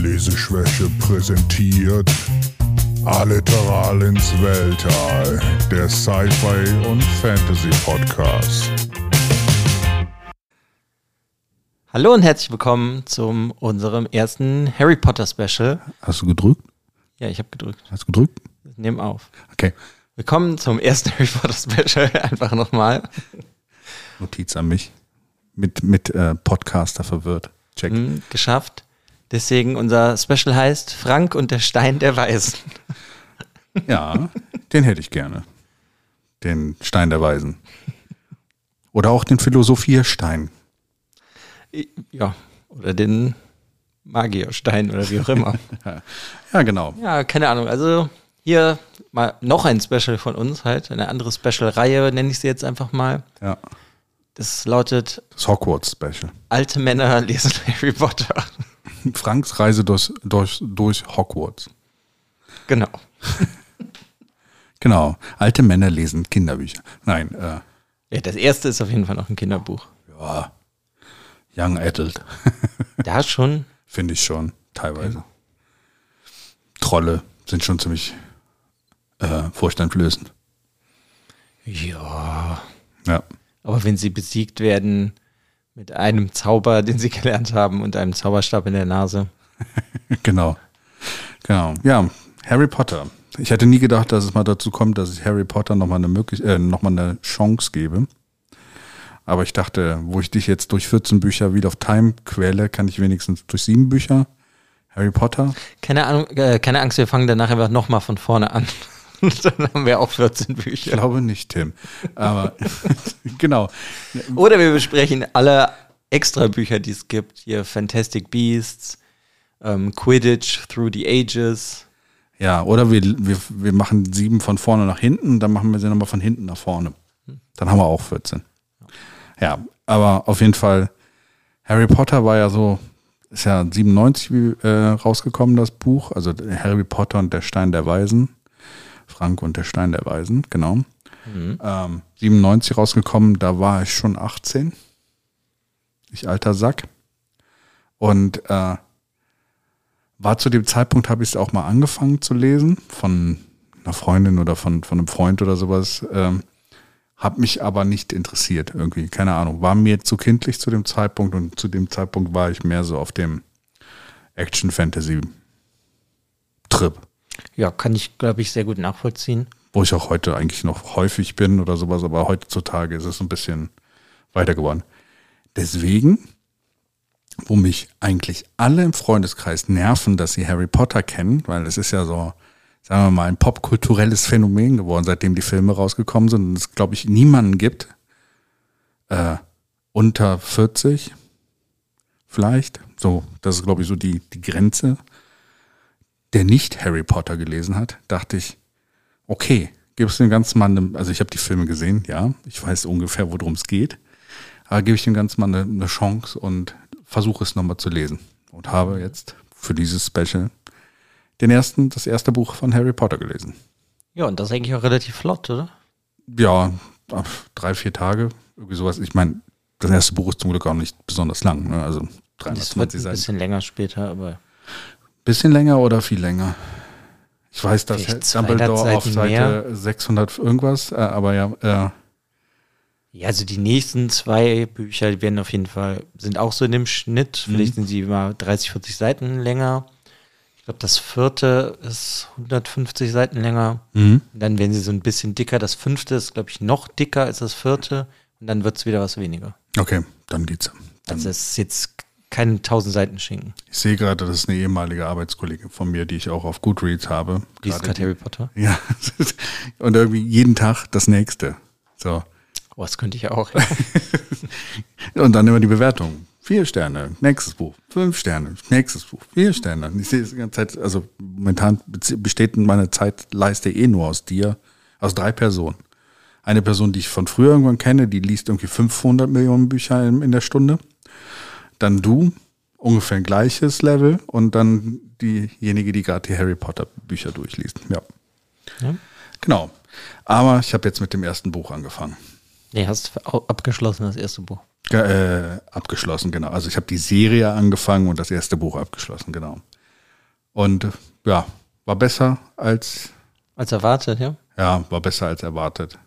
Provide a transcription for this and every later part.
Leseschwäche präsentiert Alliteral ins Weltall, der Sci-Fi und Fantasy Podcast. Hallo und herzlich willkommen zum unserem ersten Harry Potter Special. Hast du gedrückt? Ja, ich habe gedrückt. Hast du gedrückt? Nehmen auf. Okay. Willkommen zum ersten Harry Potter Special. Einfach nochmal. Notiz an mich. Mit, mit äh, Podcaster verwirrt. Check. Hm, geschafft. Deswegen unser Special heißt Frank und der Stein der Weisen. Ja, den hätte ich gerne. Den Stein der Weisen. Oder auch den Philosophierstein. Ja, oder den Magierstein oder wie auch immer. Ja, genau. ja, keine Ahnung. Also hier mal noch ein Special von uns halt. Eine andere Special-Reihe nenne ich sie jetzt einfach mal. Ja. Das lautet Das Hogwarts-Special. Alte Männer lesen Harry Potter. Franks Reise durch, durch, durch Hogwarts. Genau. Genau. Alte Männer lesen Kinderbücher. Nein, äh, Ja, das erste ist auf jeden Fall noch ein Kinderbuch. ja. Young Adult. Da schon. Finde ich schon, teilweise. Trolle sind schon ziemlich äh, furchteinflößend. Ja. Ja. Aber wenn sie besiegt werden mit einem Zauber, den sie gelernt haben und einem Zauberstab in der Nase. Genau. Genau. Ja, Harry Potter. Ich hätte nie gedacht, dass es mal dazu kommt, dass ich Harry Potter nochmal eine, möglich äh, noch mal eine Chance gebe. Aber ich dachte, wo ich dich jetzt durch 14 Bücher wieder auf Time quäle, kann ich wenigstens durch sieben Bücher Harry Potter. Keine Ahnung, äh, keine Angst, wir fangen danach einfach nochmal von vorne an. Dann haben wir auch 14 Ich Bücher. glaube nicht, Tim. Aber genau. Oder wir besprechen alle extra Bücher, die es gibt. Hier Fantastic Beasts, ähm, Quidditch Through the Ages. Ja, oder wir, wir, wir machen sieben von vorne nach hinten, dann machen wir sie nochmal von hinten nach vorne. Dann haben wir auch 14. Ja, aber auf jeden Fall, Harry Potter war ja so, ist ja 97 wie, äh, rausgekommen, das Buch. Also Harry Potter und der Stein der Weisen. Frank und der Stein der Weisen, genau. Ähm, 97 rausgekommen, da war ich schon 18. Ich alter Sack. Und äh, war zu dem Zeitpunkt, habe ich es auch mal angefangen zu lesen, von einer Freundin oder von, von einem Freund oder sowas. Ähm, hab mich aber nicht interessiert irgendwie, keine Ahnung. War mir zu kindlich zu dem Zeitpunkt und zu dem Zeitpunkt war ich mehr so auf dem Action-Fantasy-Trip, Ja, kann ich, glaube ich, sehr gut nachvollziehen. wo ich auch heute eigentlich noch häufig bin oder sowas, aber heutzutage ist es ein bisschen weiter geworden. Deswegen, wo mich eigentlich alle im Freundeskreis nerven, dass sie Harry Potter kennen, weil es ist ja so, sagen wir mal, ein popkulturelles Phänomen geworden, seitdem die Filme rausgekommen sind und es, glaube ich, niemanden gibt, äh, unter 40 vielleicht, so, das ist, glaube ich, so die, die Grenze, der nicht Harry Potter gelesen hat, dachte ich, okay, gibst du dem Ganzen mal eine, also ich habe die Filme gesehen, ja, ich weiß ungefähr, worum es geht, aber gebe ich dem Ganzen mal eine, eine Chance und versuche es nochmal zu lesen. Und habe jetzt für dieses Special den ersten, das erste Buch von Harry Potter gelesen. Ja, und das ist eigentlich auch relativ flott, oder? Ja, drei, vier Tage, irgendwie sowas. Ich meine, das erste Buch ist zum Glück auch nicht besonders lang, ne? also Das wird 320 ein Seiten. bisschen länger später, aber Bisschen länger oder viel länger? Ich weiß, dass Vielleicht 200 Dumbledore auf Seite 600 irgendwas, äh, aber ja, äh, Ja, also die nächsten zwei Bücher werden auf jeden Fall, sind auch so in dem Schnitt. Vielleicht sind sie mal 30, 40 Seiten länger. Ich glaube, das vierte ist 150 Seiten länger. Und dann werden sie so ein bisschen dicker. Das fünfte ist, glaube ich, noch dicker als das vierte. Und dann wird es wieder was weniger. okay, dann geht's. Dann, Also es ist jetzt keine 1000 Seiten Schinken. ich sehe gerade, das ist eine ehemalige Arbeitskollegin von mir, die ich auch auf Goodreads habe. Die ist Gerade Harry Potter. Ja, und irgendwie jeden Tag das nächste. So. Oh, das könnte ich auch. Und dann immer die Bewertung. Vier Sterne, nächstes Buch. Fünf Sterne, nächstes Buch. Vier Sterne. Und Ich sehe es die ganze Zeit, also momentan besteht meine Zeitleiste eh nur aus dir, aus drei Personen. Eine Person, die ich von früher irgendwann kenne, die liest irgendwie 500 Millionen Bücher in der Stunde. Dann du, ungefähr ein gleiches Level. Und dann diejenige, die gerade die Harry Potter Bücher durchliest. Ja. Ja. Genau. Aber ich habe jetzt mit dem ersten Buch angefangen. Nee, hast abgeschlossen, das erste Buch. Ge- Äh, abgeschlossen, genau. Also ich habe die Serie angefangen und das erste Buch abgeschlossen, genau. Und ja, war besser als, Als erwartet, ja. ja, war besser als erwartet.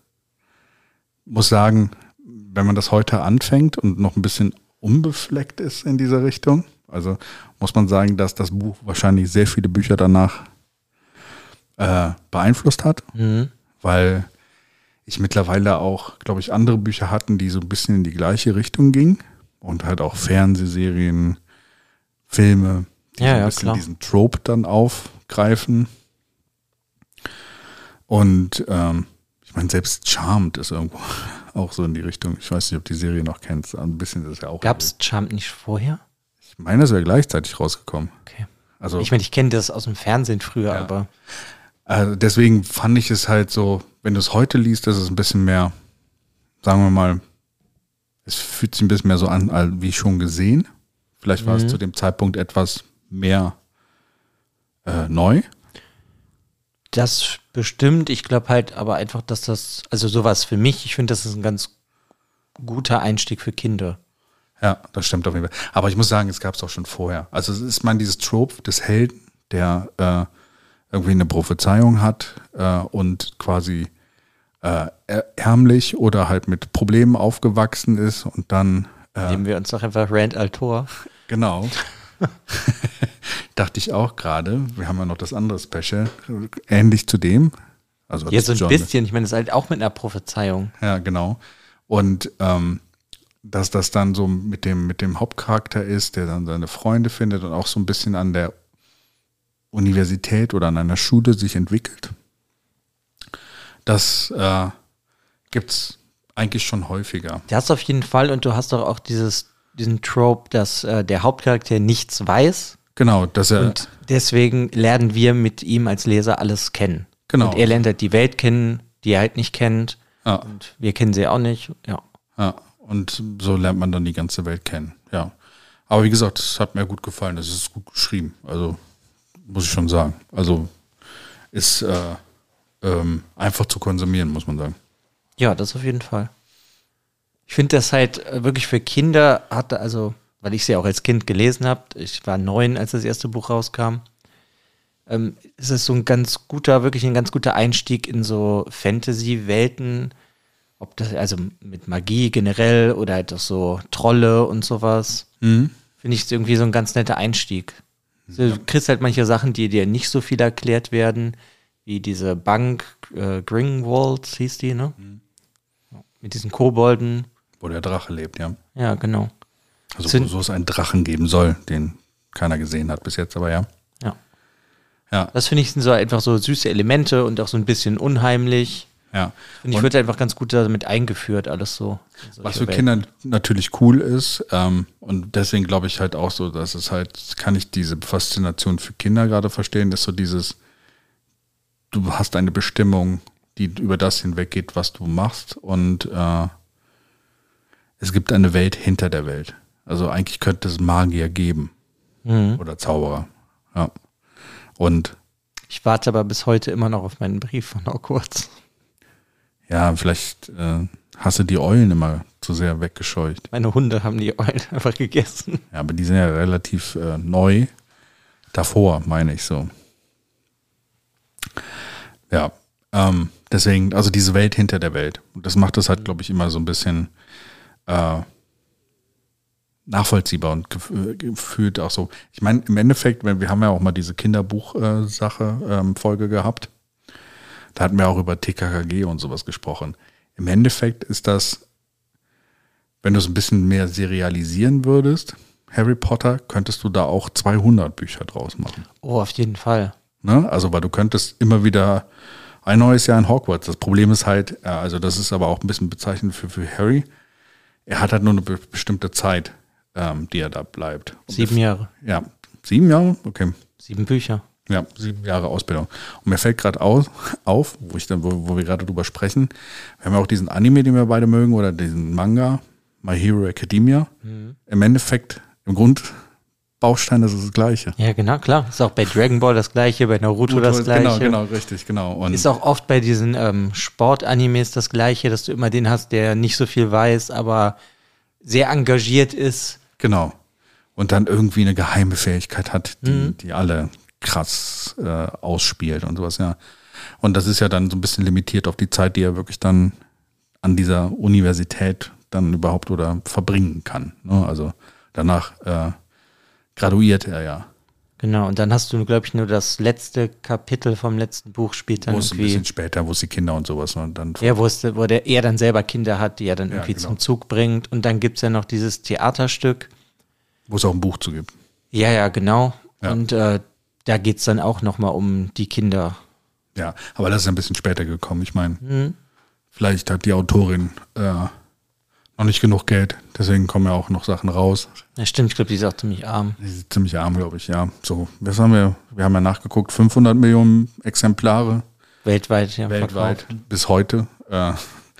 Muss sagen, wenn man das heute anfängt und noch ein bisschen unbefleckt ist in dieser Richtung, also muss man sagen, dass das Buch wahrscheinlich sehr viele Bücher danach äh, beeinflusst hat, Mhm. weil ich mittlerweile auch, glaube ich, andere Bücher hatten, die so ein bisschen in die gleiche Richtung gingen und halt auch Fernsehserien, Filme, die Ja, so ein ja, bisschen klar. diesen Trope dann aufgreifen. Und ähm, ich meine, selbst Charmed ist irgendwo auch so in die Richtung. Ich weiß nicht, ob die Serie noch kennst. Ein bisschen ist es ja auch. Gab's Charmed nicht vorher? Ich meine, es wäre gleichzeitig rausgekommen. Okay. Also Ich meine, ich kenne das aus dem Fernsehen früher, Ja. aber Also deswegen fand ich es halt so, wenn du es heute liest, ist es ein bisschen mehr, sagen wir mal, es fühlt sich ein bisschen mehr so an, wie schon gesehen. Vielleicht war es Mhm. zu dem Zeitpunkt etwas mehr äh, neu. Das bestimmt. Ich glaube halt aber einfach, dass das, also sowas für mich, ich finde, das ist ein ganz guter Einstieg für Kinder. Ja, das stimmt auf jeden Fall. Aber ich muss sagen, es gab es auch schon vorher. Also es ist man dieses Trope des Helden, der äh, irgendwie eine Prophezeiung hat äh, und quasi äh, är- ärmlich oder halt mit Problemen aufgewachsen ist und dann äh, Nehmen wir uns doch einfach Rand Altor. Genau. Dachte ich auch gerade. Wir haben ja noch das andere Special, ähnlich zu dem. Also Ja, so ein John- bisschen. Ich meine, das ist halt auch mit einer Prophezeiung. Ja, genau. Und ähm, dass das dann so mit dem, mit dem Hauptcharakter ist, der dann seine Freunde findet und auch so ein bisschen an der Universität oder an einer Schule sich entwickelt. Das äh, gibt es eigentlich schon häufiger. Das auf jeden Fall. Und du hast doch auch dieses, diesen Trope, dass äh, der Hauptcharakter nichts weiß. Genau, dass er Und deswegen lernen wir mit ihm als Leser alles kennen. Genau. Und er lernt halt die Welt kennen, die er halt nicht kennt. Ja. Und wir kennen sie auch nicht. Ja. Ja, und so lernt man dann die ganze Welt kennen. Ja. Aber wie gesagt, es hat mir gut gefallen. Es ist gut geschrieben. Also, muss ich schon sagen. Also, ist äh, ähm, einfach zu konsumieren, muss man sagen. Ja, das auf jeden Fall. Ich finde das halt äh, wirklich für Kinder hatte, also, weil ich sie auch als Kind gelesen habe, ich war neun, als das erste Buch rauskam, ähm, ist es so ein ganz guter, wirklich ein ganz guter Einstieg in so Fantasy-Welten, ob das, also mit Magie generell oder halt auch so Trolle und sowas. Finde ich irgendwie so ein ganz netter Einstieg. So, Du kriegst halt manche Sachen, die dir nicht so viel erklärt werden, wie diese Bank, äh, Gringwald hieß die, ne? Mit diesen Kobolden. Wo der Drache lebt, ja. Ja, genau. Also, Sind- so es einen Drachen geben soll, den keiner gesehen hat bis jetzt, aber ja. Ja. Ja, Das finde ich sind so einfach so süße Elemente und auch so ein bisschen unheimlich. ja. Und ich wird einfach ganz gut damit eingeführt, alles so. Was für Welten. Kinder natürlich cool ist, ähm, und deswegen glaube ich halt auch so, dass es halt, kann ich diese Faszination für Kinder gerade verstehen, ist so dieses, du hast eine Bestimmung, die über das hinweggeht, was du machst, und äh, es gibt eine Welt hinter der Welt. Also eigentlich könnte es Magier geben Mhm. oder Zauberer. Ja. Und Ich warte aber bis heute immer noch auf meinen Brief von Hogwarts. ja, vielleicht äh, hast du die Eulen immer zu sehr weggescheucht. Meine Hunde haben die Eulen einfach gegessen. Ja, aber die sind ja relativ äh, neu. Davor, meine ich so. Ja, ähm, deswegen, also diese Welt hinter der Welt. Und das macht es halt, glaube ich, immer so ein bisschen äh, nachvollziehbar und äh, gefühlt auch so. Ich meine, im Endeffekt, wir haben ja auch mal diese Kinderbuch-Sache, ähm, Folge gehabt. Da hatten wir auch über TKKG und sowas gesprochen. Im Endeffekt ist das wenn du es ein bisschen mehr serialisieren würdest, Harry Potter, könntest du da auch 200 Bücher draus machen. Oh, auf jeden Fall. Ne? Also, weil du könntest immer wieder ein neues Jahr in Hogwarts. Das Problem ist halt, äh, also das ist aber auch ein bisschen bezeichnend für, für Harry. Er hat halt nur eine be bestimmte Zeit, ähm, die er da bleibt. Und Sieben Jahre. Ja, sieben Jahre? Okay. Sieben Bücher. Ja, sieben Jahre Ausbildung. Und mir fällt gerade auf, auf, wo ich dann, wo, wo wir gerade drüber sprechen, wir haben ja auch diesen Anime, den wir beide mögen, oder diesen Manga, My Hero Academia. Im Endeffekt, im Grundbaustein ist es das Gleiche. Ja, genau, klar. Ist auch bei Dragon Ball das gleiche, bei Naruto das gleiche. Genau, genau, richtig, genau. Und Ist auch oft bei diesen ähm, Sportanimes das gleiche, dass du immer den hast, der nicht so viel weiß, aber sehr engagiert ist. genau. Und dann irgendwie eine geheime Fähigkeit hat, die, Mhm. die alle krass äh, ausspielt und sowas, ja. Und das ist ja dann so ein bisschen limitiert auf die Zeit, die er wirklich dann an dieser Universität dann überhaupt oder verbringen kann. Ne? Also danach äh, graduiert er ja. Genau, und dann hast du, glaube ich, nur das letzte Kapitel vom letzten Buch spielt dann Wo es ein irgendwie. bisschen später, wo es die Kinder und sowas. Und dann Ja, wo, es, wo der, er dann selber Kinder hat, die er dann Ja, irgendwie genau. zum Zug bringt. Und dann gibt es ja noch dieses Theaterstück. wo es auch ein Buch zu gibt. Ja, ja, genau. Ja. Und äh, da geht es dann auch nochmal um die Kinder. Ja, aber das ist ein bisschen später gekommen. Ich meine, Mhm. vielleicht hat die Autorin äh, noch nicht genug Geld, deswegen kommen ja auch noch Sachen raus. Ja, stimmt, ich glaube, die ist auch ziemlich arm. Die sind ziemlich arm, glaube ich, ja. So, was haben wir? Wir haben ja nachgeguckt, 500 Millionen Exemplare Weltweit, ja. weltweit verkauft. bis heute. Äh,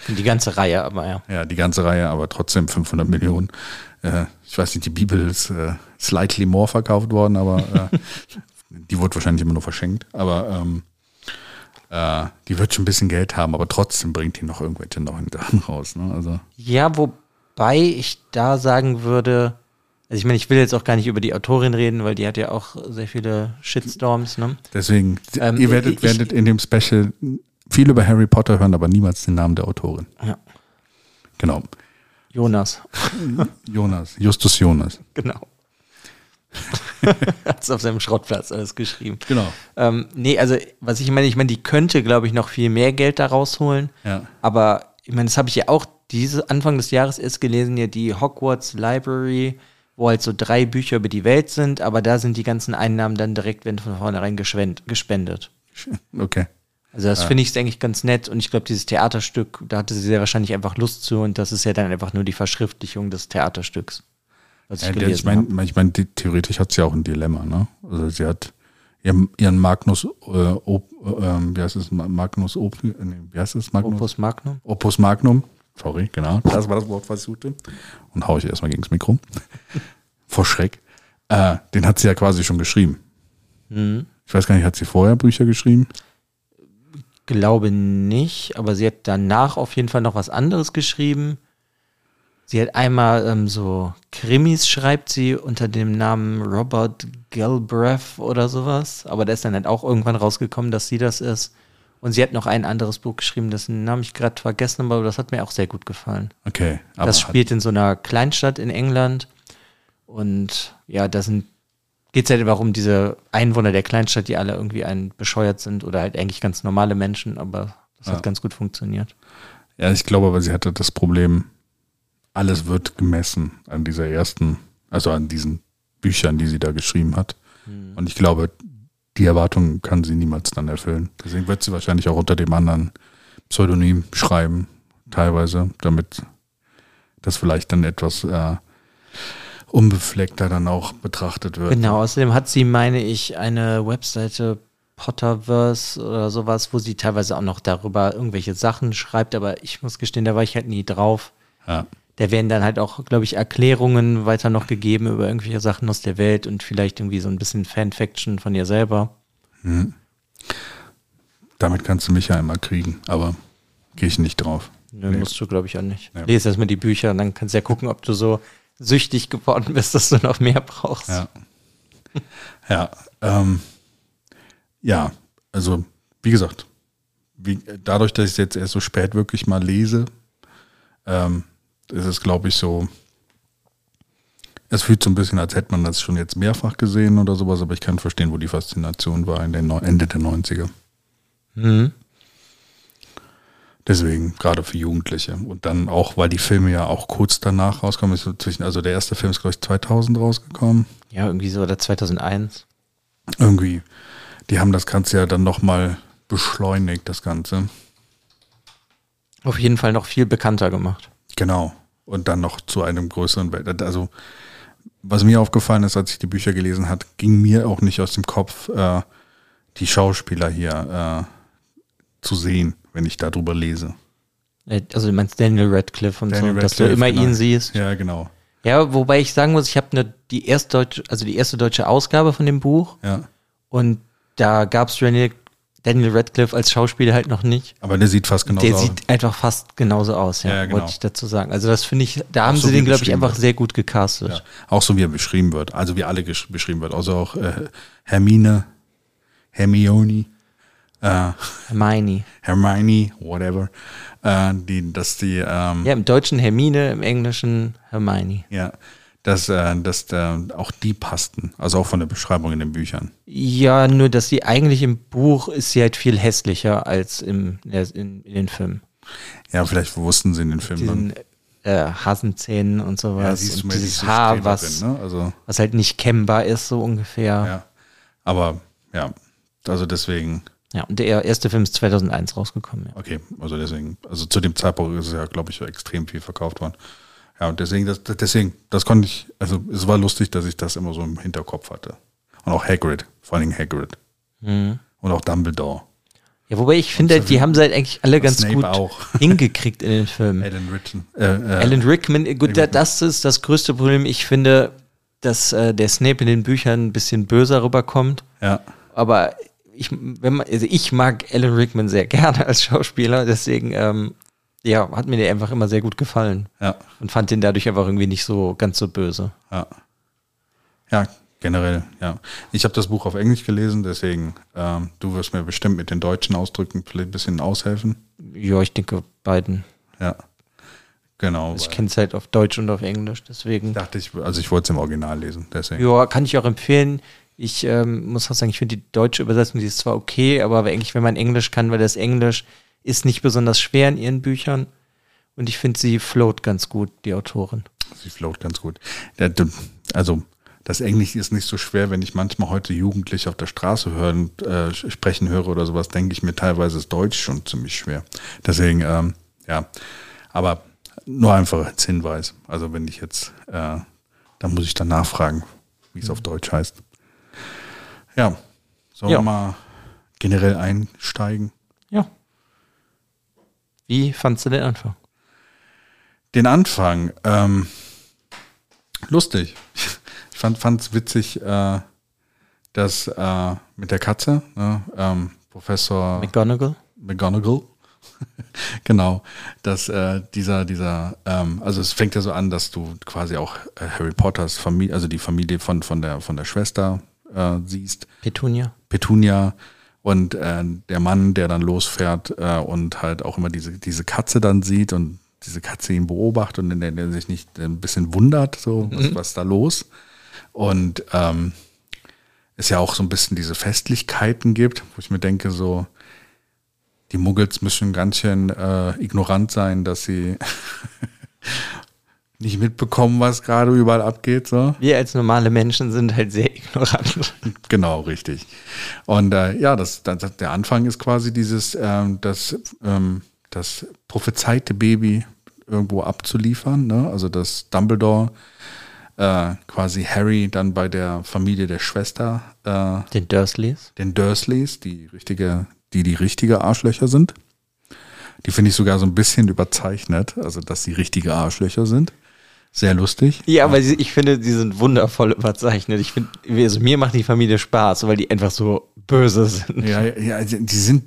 die ganze Reihe, aber ja. ja, die ganze Reihe, aber trotzdem 500 Millionen. Äh, ich weiß nicht, die Bibel ist äh, slightly more verkauft worden, aber äh, die wurde wahrscheinlich immer nur verschenkt. Aber ähm, äh, die wird schon ein bisschen Geld haben, aber trotzdem bringt die noch irgendwelche neuen Sachen raus. Ne? Also Ja, wobei ich da sagen würde, also ich meine, ich will jetzt auch gar nicht über die Autorin reden, weil die hat ja auch sehr viele Shitstorms, ne? deswegen, Ähm, ihr werdet, ich- werdet in dem Special viel über Harry Potter hören, aber niemals den Namen der Autorin. Ja. Genau. Jonas. Jonas, Justus Jonas. Genau. Hat es auf seinem Schrottplatz alles geschrieben. Genau. Ähm, nee, also was ich meine, ich meine, die könnte, glaube ich, noch viel mehr Geld da rausholen. Ja. Aber ich meine, das habe ich ja auch diese Anfang des Jahres erst gelesen, ja die Hogwarts Library, wo halt so drei Bücher über die Welt sind, aber da sind die ganzen Einnahmen dann direkt, wenn von vornherein gespendet. Okay. Also das finde ich eigentlich ganz nett und ich glaube, dieses Theaterstück, da hatte sie sehr wahrscheinlich einfach Lust zu und das ist ja dann einfach nur die Verschriftlichung des Theaterstücks. Ja, ich meine, ich mein, theoretisch hat sie auch ein Dilemma, ne? Also sie hat ihren, Magnus, äh, Op, äh, wie heißt es, Ma- Magnus Op, nee, wie heißt es, Magnus? Opus Magnum. Opus Magnum. Sorry, genau. Das war das Wort, was ich suchte. Und hau ich erstmal gegen das Mikro. Vor Schreck. Äh, den hat sie ja quasi schon geschrieben. Mhm. Ich weiß gar nicht, hat sie vorher Bücher geschrieben? Glaube nicht, aber sie hat danach auf jeden Fall noch was anderes geschrieben. Sie hat einmal ähm, so Krimis, schreibt sie unter dem Namen Robert Galbraith oder sowas. Aber da ist dann halt auch irgendwann rausgekommen, dass sie das ist. Und sie hat noch ein anderes Buch geschrieben, dessen Namen ich gerade vergessen habe, aber das hat mir auch sehr gut gefallen. Okay. Das spielt in so einer Kleinstadt in England. Und ja, da sind geht es halt einfach um diese Einwohner der Kleinstadt, die alle irgendwie ein bescheuert sind oder halt eigentlich ganz normale Menschen, aber das Ja. hat ganz gut funktioniert. Ja, ich glaube, aber sie hatte das Problem, alles wird gemessen an dieser ersten, also an diesen Büchern, die sie da geschrieben hat. Und ich glaube, die Erwartungen kann sie niemals dann erfüllen. Deswegen wird sie wahrscheinlich auch unter dem anderen Pseudonym schreiben, teilweise, damit das vielleicht dann etwas äh, unbefleckter dann auch betrachtet wird. Genau, außerdem hat sie, meine ich, eine Webseite Potterverse oder sowas, wo sie teilweise auch noch darüber irgendwelche Sachen schreibt, aber ich muss gestehen, da war ich halt nie drauf. Ja. Da werden dann halt auch, glaube ich, Erklärungen weiter noch gegeben über irgendwelche Sachen aus der Welt und vielleicht irgendwie so ein bisschen Fanfiction von ihr selber. Damit kannst du mich ja immer kriegen, aber gehe ich nicht drauf. Nö, Nee. musst du, glaube ich, auch nicht. Ja. Lies erstmal die Bücher und dann kannst du ja gucken, ob du so süchtig geworden bist, dass du noch mehr brauchst. Ja. Ja, ähm, ja, also wie gesagt, wie, dadurch, dass ich es jetzt erst so spät wirklich mal lese, ähm, ist es, glaube ich, so, es fühlt so ein bisschen, als hätte man das schon jetzt mehrfach gesehen oder sowas, aber ich kann verstehen, wo die Faszination war in den Ende der 90er. Mhm. Deswegen, gerade für Jugendliche. Und dann auch, weil die Filme ja auch kurz danach rauskommen, ist zwischen, also der erste Film ist, glaube ich, 2000 rausgekommen. Ja, irgendwie so, oder 2001. irgendwie, die haben das Ganze ja dann nochmal beschleunigt, das Ganze. Auf jeden Fall noch viel bekannter gemacht. Genau. Und dann noch zu einem größeren Welt. Also, was mir aufgefallen ist, als ich die Bücher gelesen hat, ging mir auch nicht aus dem Kopf, äh, die Schauspieler hier äh, zu sehen, wenn ich darüber lese. Äh, Also du meinst Daniel Radcliffe und Daniel so, dass du Radcliffe, immer genau. ihn siehst. Ja, genau. Ja, wobei ich sagen muss, ich habe ne, die erste deutsche, also die erste deutsche Ausgabe von dem Buch Ja. und da gab es Daniel, Daniel Radcliffe als Schauspieler halt noch nicht. Aber der sieht fast genauso Der aus. sieht einfach fast genauso aus, ja, Ja, genau. wollte ich dazu sagen. Also das finde ich, da haben so sie den, glaube ich, einfach wird. sehr gut gecastet. Ja. Auch so wie er beschrieben wird. Also wie alle beschrieben wird. Also auch äh, Hermine Hermione, äh, Hermione. Hermione, whatever, äh, die, dass die, ähm, Ja, im Deutschen Hermine, im Englischen Hermione. ja, dass, äh, dass auch die passten, also auch von der Beschreibung in den Büchern. Ja, nur dass sie eigentlich im Buch ist sie halt viel hässlicher als im, in, in den Filmen. Ja, vielleicht wussten sie in den Filmen dann. Diesen äh, Hasenzähnen und Ja, sowas. siehst du und dieses diese Haar, was, drin, ne? Also, was halt nicht kennbar ist, so ungefähr. Ja, ja. Aber, ja, also deswegen, und der erste Film ist 2001 rausgekommen. Ja. okay, also deswegen, also zu dem Zeitpunkt ist es ja, glaube ich, extrem viel verkauft worden. Ja, und deswegen, das, deswegen, das konnte ich, also es war lustig, dass ich das immer so im Hinterkopf hatte. Und auch Hagrid, vor allen Dingen Hagrid. Mhm. Und auch Dumbledore. Ja, wobei ich finde, die haben sie halt eigentlich alle ganz Snape gut auch. hingekriegt in den Filmen. Alan Rickman. Äh, äh, Alan Rickman, gut, da, das ist das größte Problem. Ich finde, dass äh, der Snape in den Büchern ein bisschen böser rüberkommt. ja, Aber ich, wenn man, also ich mag Alan Rickman sehr gerne als Schauspieler, deswegen ähm, ja, hat mir der einfach immer sehr gut gefallen ja, und fand den dadurch einfach irgendwie nicht so ganz so böse. ja. Ja, generell, ja. Ich habe das Buch auf Englisch gelesen, deswegen, ähm, du wirst mir bestimmt mit den deutschen Ausdrücken ein bisschen aushelfen. Ja, ich denke beiden. Ja. Genau. Ich kenne es halt auf Deutsch und auf Englisch, deswegen. dachte ich, also ich wollte es im Original lesen, deswegen. Ja, kann ich auch empfehlen. Ich ähm, muss auch sagen, ich finde die deutsche Übersetzung, die ist zwar okay, aber eigentlich, wenn man Englisch kann, weil das Englisch ist nicht besonders schwer in ihren Büchern. Und ich finde, sie float ganz gut, die Autorin. Sie float ganz gut. Also das Englisch ist nicht so schwer, wenn ich manchmal heute Jugendliche auf der Straße hören, äh, sprechen höre oder sowas, denke ich mir teilweise ist Deutsch schon ziemlich schwer. Deswegen, ähm, ja, aber nur einfach als Hinweis. Also wenn ich jetzt, äh, dann muss ich dann nachfragen, wie es auf Deutsch heißt. Ja, sollen Ja. wir mal generell einsteigen? Wie fandst du den Anfang? Den Anfang, ähm, lustig. Ich fand es witzig, äh, dass äh, mit der Katze, ne, ähm, Professor McGonagall? McGonagall, genau, dass äh, dieser, dieser, ähm, also es fängt ja so an, dass du quasi auch äh, Harry Potters Familie, also die Familie von, von, der, von der Schwester äh, siehst. Petunia? Petunia und äh, der Mann, der dann losfährt äh, und halt auch immer diese, diese Katze dann sieht und diese Katze ihn beobachtet und der, der sich nicht ein bisschen wundert, so, was, was da los. Und ähm, es ja auch so ein bisschen diese Festlichkeiten gibt, wo ich mir denke, so, die Muggels müssen ganz schön äh, ignorant sein, dass sie nicht mitbekommen, was gerade überall abgeht. So. Wir als normale Menschen sind halt sehr ignorant. Genau, richtig. Und äh, ja, das, das, der Anfang ist quasi dieses, ähm, das, ähm, das prophezeite Baby irgendwo abzuliefern. Ne? Also dass Dumbledore äh, quasi Harry dann bei der Familie der Schwester, äh, Den Dursleys? den Dursleys, die richtige, die die richtige Arschlöcher sind. Die finde ich sogar so ein bisschen überzeichnet, also dass sie richtige Arschlöcher sind. Sehr lustig. Ja, aber ich finde, die sind wundervoll überzeichnet. Ich finde, also mir macht die Familie Spaß, weil die einfach so böse sind. Ja, ja, die sind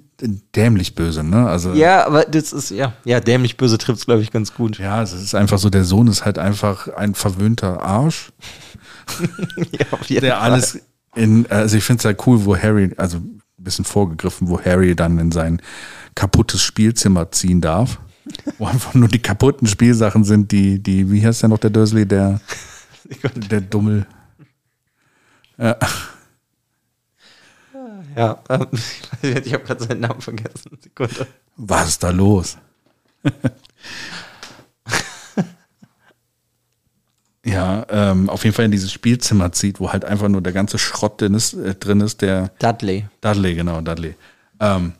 dämlich böse, ne? Also Ja, aber das ist, ja, ja, dämlich böse trifft es, glaube ich, ganz gut. Ja, es ist einfach so, der Sohn ist halt einfach ein verwöhnter Arsch, Ja, auf jeden der Fall. alles in, also ich finde es halt cool, wo Harry, also ein bisschen vorgegriffen, wo Harry dann in sein kaputtes Spielzimmer ziehen darf, wo einfach nur die kaputten Spielsachen sind, die, die, wie heißt der noch, der Dursley, der, der Dummel. Ja, Ja, ähm, ich habe gerade seinen Namen vergessen. Sekunde. was ist da los? ja, ähm, auf jeden Fall in dieses Spielzimmer zieht, wo halt einfach nur der ganze Schrott drin ist, äh, drin ist der, Dudley. Dudley, genau, Dudley. Ähm,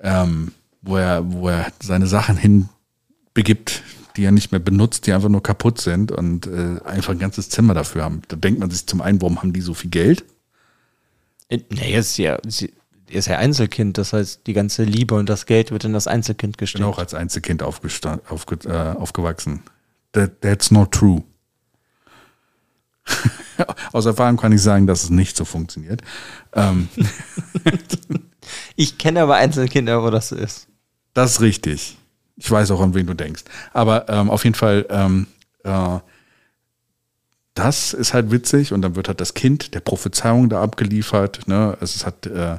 ähm, wo, er, wo er seine Sachen hinbegibt, die er nicht mehr benutzt, die einfach nur kaputt sind und äh, einfach ein ganzes Zimmer dafür haben. Da denkt man sich zum einen, warum haben die so viel Geld? Nee, er ist ja, er ist ja Einzelkind, das heißt, die ganze Liebe und das Geld wird in das Einzelkind Ich bin gesteckt. auch als Einzelkind aufge äh, aufgewachsen. That, that's not true. Aus Erfahrung kann ich sagen, dass es nicht so funktioniert. Ähm, Ich kenne aber Einzelkinder, wo das so ist. Das ist richtig. Ich weiß auch, an wen du denkst. Aber ähm, auf jeden Fall, ähm, äh, das ist halt witzig und dann wird halt das Kind der Prophezeiung da abgeliefert. Ne? Also es hat äh,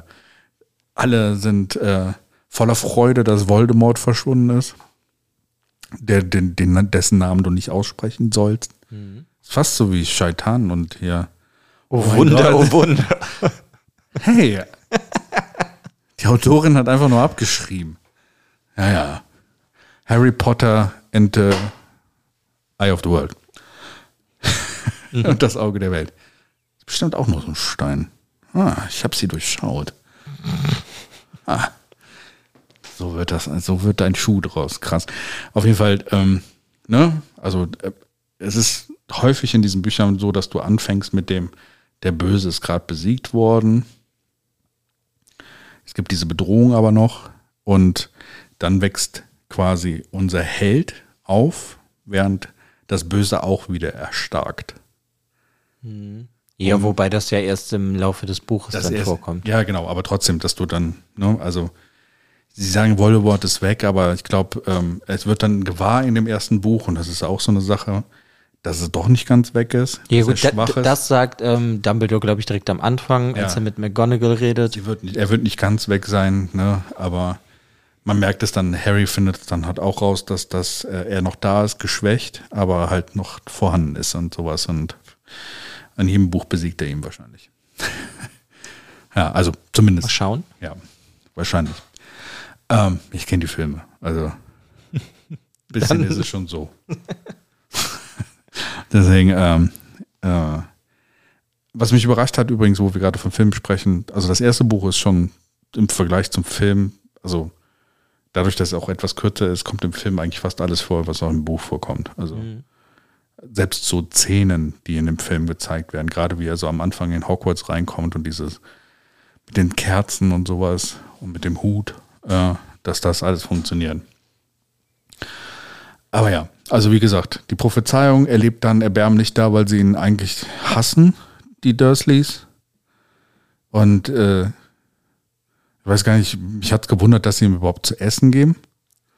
alle sind äh, voller Freude, dass Voldemort verschwunden ist, der den, den dessen Namen du nicht aussprechen sollst. Mhm. Fast so wie Scheitan und hier. Oh, oh Wunder, Gott. oh Wunder. Hey, die Autorin hat einfach nur abgeschrieben. Ja, ja. Harry Potter and the Eye of the World. Mhm. Und das Auge der Welt. Bestimmt auch noch so ein Stein. Ah, ich habe sie durchschaut. Ah. So wird das, so wird dein Schuh draus. Krass. Auf jeden Fall, ähm, ne, also äh, es ist häufig in diesen Büchern so, dass du anfängst mit dem, der Böse ist gerade besiegt worden. Es gibt diese Bedrohung aber noch und dann wächst quasi unser Held auf, während das Böse auch wieder erstarkt. Mhm. Ja, und wobei das ja erst im Laufe des Buches dann erst, vorkommt. Ja, genau, aber trotzdem, dass du dann, ne, also sie sagen, Voldemort ist weg, aber ich glaube, ähm, es wird dann gewahr in dem ersten Buch und das ist auch so eine Sache, dass es doch nicht ganz weg ist. Ja, gut, da, das sagt ähm, Dumbledore, glaube ich, direkt am Anfang, als ja. er mit McGonagall redet. Wird nicht, er wird nicht ganz weg sein, ne, aber man merkt es dann, Harry findet es dann halt auch raus, dass, dass äh, er noch da ist, geschwächt, aber halt noch vorhanden ist und sowas und an jedem Buch besiegt er ihn wahrscheinlich. ja, also zumindest. Mal schauen. Ja, wahrscheinlich. Ähm, ich kenne die Filme, also ein bisschen ist es schon so. Deswegen, ähm, äh, was mich überrascht hat übrigens, wo wir gerade vom Film sprechen, also das erste Buch ist schon im Vergleich zum Film, also dadurch, dass es auch etwas kürzer ist, kommt im Film eigentlich fast alles vor, was auch im Buch vorkommt. Also mhm selbst so Szenen, die in dem Film gezeigt werden, gerade wie er so am Anfang in Hogwarts reinkommt und dieses mit den Kerzen und sowas und mit dem Hut, äh, dass das alles funktioniert. Aber ja, also wie gesagt, die Prophezeiung erlebt dann erbärmlich da, weil sie ihn eigentlich hassen, die Dursleys. Und äh, ich weiß gar nicht, mich hat es gewundert, dass sie ihm überhaupt zu essen geben.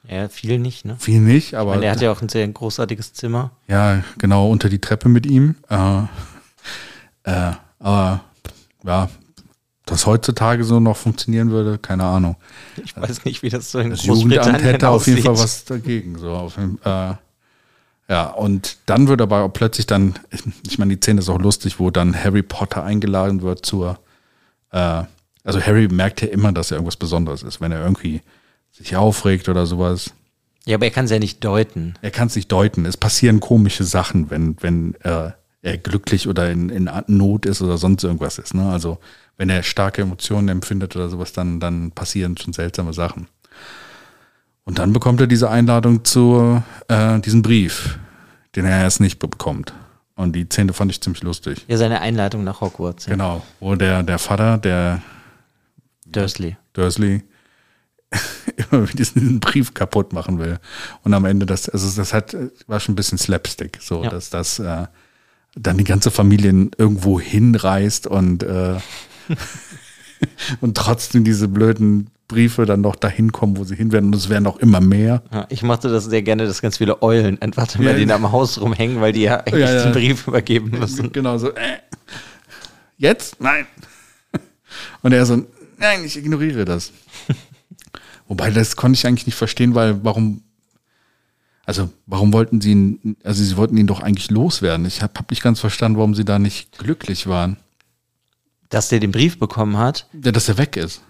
Ja, viel nicht, ne? Viel nicht, aber. Meine, er hat ja auch ein sehr großartiges Zimmer. Ja, genau, unter die Treppe mit ihm. Äh, äh, aber ja, das heutzutage so noch funktionieren würde, keine Ahnung. Ich weiß nicht, wie das so in Das Jugendamt hätte auf jeden Fall was dagegen. So auf, äh, ja, und dann wird aber auch plötzlich dann, ich meine, die Szene ist auch lustig, wo dann Harry Potter eingeladen wird zur, äh, also Harry merkt ja immer, dass er irgendwas Besonderes ist, wenn er irgendwie sich aufregt oder sowas. Ja, aber er kann es ja nicht deuten. Er kann es nicht deuten. Es passieren komische Sachen, wenn, wenn äh, er glücklich oder in, in Not ist oder sonst irgendwas ist. Ne? Also wenn er starke Emotionen empfindet oder sowas, dann, dann passieren schon seltsame Sachen. Und dann bekommt er diese Einladung zu äh, diesem Brief, den er erst nicht bekommt. Und die Szene fand ich ziemlich lustig. Ja, seine Einladung nach Hogwarts. Ja. Genau, wo der, der Vater, der Dursley. Dursley, immer diesen Brief kaputt machen will. Und am Ende das, also das hat, war schon ein bisschen Slapstick, so, ja. dass das äh, dann die ganze Familie irgendwo hinreist und äh, und trotzdem diese blöden Briefe dann noch dahin kommen, wo sie hin werden. Und es werden auch immer mehr. Ja, ich mochte das sehr gerne, dass ganz viele Eulen einfach immer ja, die am Haus rumhängen, weil die ja eigentlich ja, den Brief übergeben müssen. Genau so. Äh, jetzt? Nein. Und er so, nein, ich ignoriere das. Wobei, das konnte ich eigentlich nicht verstehen, weil warum, also warum wollten sie ihn, also sie wollten ihn doch eigentlich loswerden. Ich habe hab nicht ganz verstanden, warum sie da nicht glücklich waren. Dass der den Brief bekommen hat? Ja, dass er weg ist.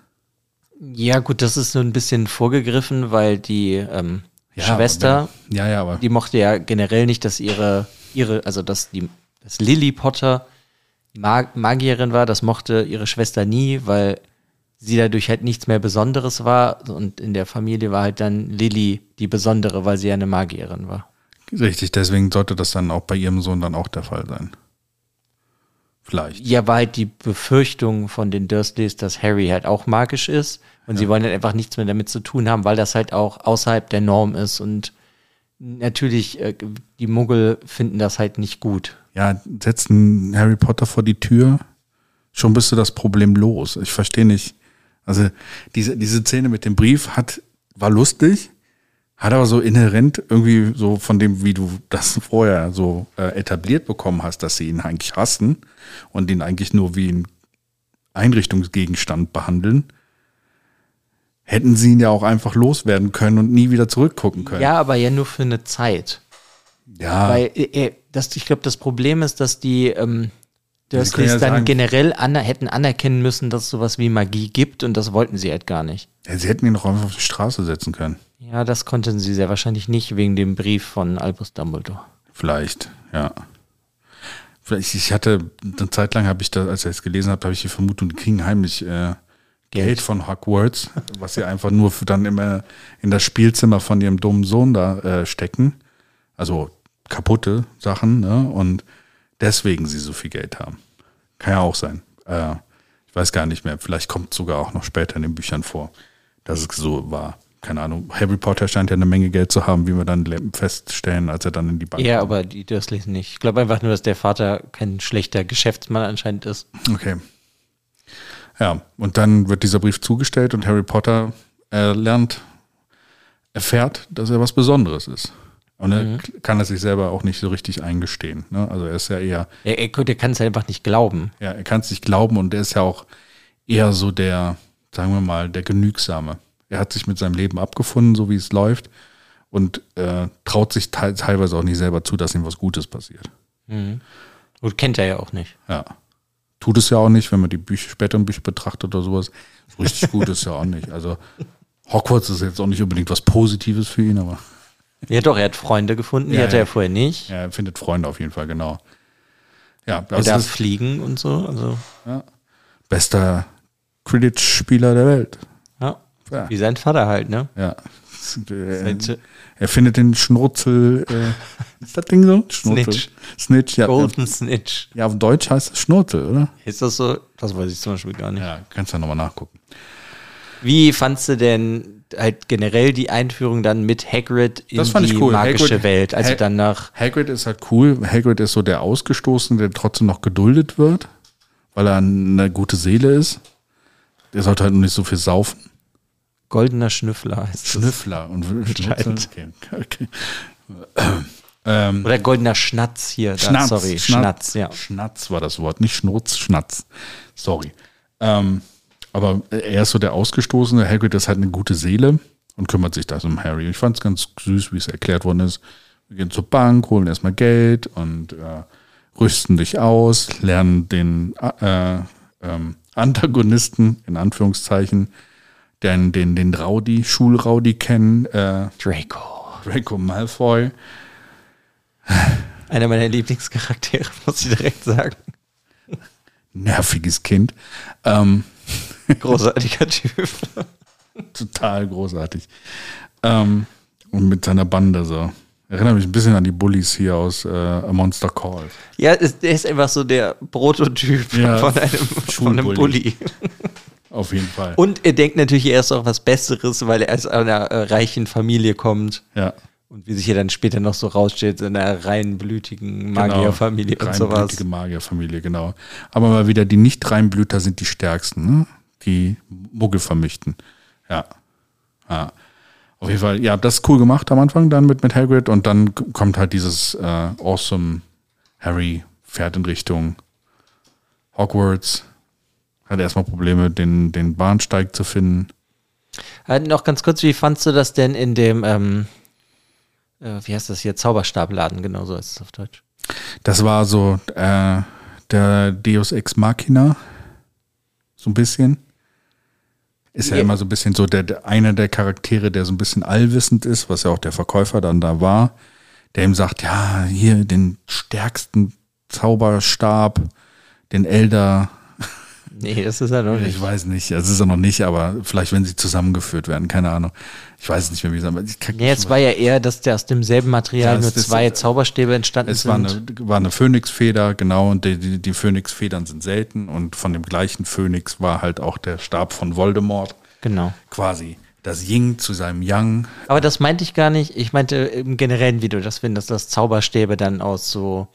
Ja, gut, das ist so ein bisschen vorgegriffen, weil die ähm, ja, Schwester, wenn, ja, ja, aber. die mochte ja generell nicht, dass ihre, ihre, also dass die, dass Lily Potter Mag Magierin war, das mochte ihre Schwester nie, weil sie dadurch halt nichts mehr Besonderes war und in der Familie war halt dann Lilly die Besondere, weil sie ja eine Magierin war. Richtig, deswegen sollte das dann auch bei ihrem Sohn dann auch der Fall sein. Vielleicht. Ja, war halt die Befürchtung von den Dursleys, dass Harry halt auch magisch ist und ja. sie wollen halt einfach nichts mehr damit zu tun haben, weil das halt auch außerhalb der Norm ist und natürlich, äh, die Muggel finden das halt nicht gut. Ja, setzen Harry Potter vor die Tür, schon bist du das Problem los. Ich verstehe nicht, also diese, diese Szene mit dem Brief hat, war lustig, Hat aber so inhärent irgendwie so von dem, wie du das vorher so äh, etabliert bekommen hast, dass sie ihn eigentlich hassen und ihn eigentlich nur wie einen Einrichtungsgegenstand behandeln, hätten sie ihn ja auch einfach loswerden können und nie wieder zurückgucken können. Ja, aber ja nur für eine Zeit. ja Weil äh, das, ich glaube, das Problem ist, dass die ähm, Dursleys ja dann sagen- generell aner hätten anerkennen müssen, dass es sowas wie Magie gibt und das wollten sie halt gar nicht. ja, sie hätten ihn doch einfach auf die Straße setzen können. Ja, das konnten sie sehr wahrscheinlich nicht wegen dem Brief von Albus Dumbledore. Vielleicht, ja. Vielleicht, ich hatte, eine Zeit lang habe ich da, als ich es gelesen habe, habe ich die Vermutung, die kriegen heimlich äh, Geld von Hogwarts, was sie einfach nur für dann immer in das Spielzimmer von ihrem dummen Sohn da äh, stecken. Also kaputte Sachen, ne? Und deswegen sie so viel Geld haben. Kann ja auch sein. Äh, ich weiß gar nicht mehr. Vielleicht kommt sogar auch noch später in den Büchern vor, dass es so war. Keine Ahnung. Harry Potter scheint ja eine Menge Geld zu haben, wie wir dann feststellen, als er dann in die Bank Ja, kommt. aber die Dursleys nicht. Ich glaube einfach nur, dass der Vater kein schlechter Geschäftsmann anscheinend ist. Okay. Ja, und dann wird dieser Brief zugestellt und Harry Potter äh, lernt, erfährt, dass er was Besonderes ist. Und er kann es sich selber auch nicht so richtig eingestehen. Ne? Also er ist ja eher, Er, er, der kann es einfach nicht glauben. ja, er kann es nicht glauben und er ist ja auch eher so der, sagen wir mal, der Genügsame. Er hat sich mit seinem Leben abgefunden, so wie es läuft, und äh, traut sich te teilweise auch nicht selber zu, dass ihm was Gutes passiert. Und kennt er ja auch nicht. Ja. Tut es ja auch nicht, wenn man die Bücher, späteren Bücher betrachtet oder sowas. So richtig gut ist ja auch nicht. Also Hogwarts ist jetzt auch nicht unbedingt was Positives für ihn, aber Ja, doch, er hat Freunde gefunden, die Ja, hatte er ja. vorher nicht. ja, er findet Freunde auf jeden Fall, genau. Ja, Er das darf ist fliegen und so. Also, bester Quidditch-Spieler der Welt. Ja. Wie sein Vater halt, ne? Ja. Er, er findet den Schnurzel, äh, ist das Ding so? Schnurzel. Snitch. Snitch, ja. Golden Snitch. Ja, auf Deutsch heißt es Schnurzel, oder? Ist das so? Das weiß ich zum Beispiel gar nicht. Ja, kannst ja nochmal nachgucken. Wie fandst du denn halt generell die Einführung dann mit Hagrid in die cool. magische Hagrid- Welt? Also Ha- dann nach, Hagrid ist halt cool. Hagrid ist so der Ausgestoßene, der trotzdem noch geduldet wird, weil er eine gute Seele ist. Der sollte halt nur nicht so viel saufen. Goldener Schnüffler heißt es. Schnüffler und Anscheinend. okay, okay. Ähm, Oder goldener Schnatz hier. Da, Schnatz, sorry, Schnatz, ja. Schnatz war das Wort, nicht Schnurz, Schnatz. Sorry. Ähm, aber er ist so der Ausgestoßene. Hagrid ist halt eine gute Seele und kümmert sich da um Harry. Ich fand es ganz süß, wie es erklärt worden ist. Wir gehen zur Bank, holen erstmal Geld und äh, rüsten dich aus, lernen den äh, ähm, Antagonisten, in Anführungszeichen, den, den, den Rowdy, Schulrowdy kennen, äh, Draco. Draco Malfoy. Einer meiner Lieblingscharaktere, muss ich direkt sagen. nerviges Kind. Ähm, Großartiger Typ. total großartig. Ähm, und mit seiner Bande so. Erinnert mich ein bisschen an die Bullies hier aus äh, A Monster Call. Ja, ist, der ist einfach so der Prototyp Ja, von einem, von einem. Bully. Auf jeden Fall. Und er denkt natürlich erst auch was Besseres, weil er aus einer äh, reichen Familie kommt. ja, Und wie sich ja dann später noch so rausstellt, in einer reinblütigen Magierfamilie und sowas. Genau. Reinblütige Magierfamilie, genau. Aber mal wieder, die Nicht-Reinblüter sind die stärksten, ne? Die Muggel vernichten. Ja. ja. Auf jeden Fall, ja, das ist cool gemacht am Anfang dann mit, mit Hagrid und dann kommt halt dieses äh, awesome Harry fährt in Richtung Hogwarts. Hat erstmal Probleme, den, den Bahnsteig zu finden. Halt noch ganz kurz, wie fandst du das denn in dem, ähm, äh, wie heißt das hier, Zauberstabladen, genau so ist es auf Deutsch. Das war so äh, der Deus Ex Machina. So ein bisschen. Ist ja Ja. immer so ein bisschen so der, der einer der Charaktere, der so ein bisschen allwissend ist, was ja auch der Verkäufer dann da war, der ihm sagt, ja, hier den stärksten Zauberstab, den Elder, Nee, das ist ja noch nicht. ich weiß nicht, es ist er noch nicht, aber vielleicht, wenn sie zusammengeführt werden, keine Ahnung. Ich weiß nicht mehr, wie es aber ich Nee, jetzt war ja eher, dass der aus demselben Material Ja, nur es ist- zwei Zauberstäbe entstanden Es war sind. eine, war eine Phönixfeder, genau, und die, die, die Phönixfedern sind selten und von dem gleichen Phönix war halt auch der Stab von Voldemort. Genau. Quasi das Ying zu seinem Yang. Aber das meinte ich gar nicht. Ich meinte im Generellen, wie du das findest, dass Zauberstäbe dann aus so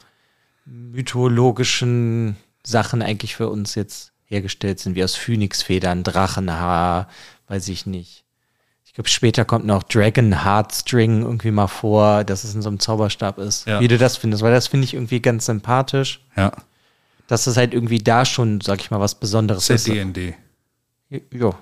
mythologischen Sachen eigentlich für uns jetzt hergestellt sind, wie aus Phönixfedern, Drachenhaar, weiß ich nicht. Ich glaube, später kommt noch Dragon Heartstring irgendwie mal vor, dass es in so einem Zauberstab ist. Ja. Wie du das findest, weil das finde ich irgendwie ganz sympathisch, Ja. dass es halt irgendwie da schon, sag ich mal, was Besonderes ist ist. ja D&D. Ja.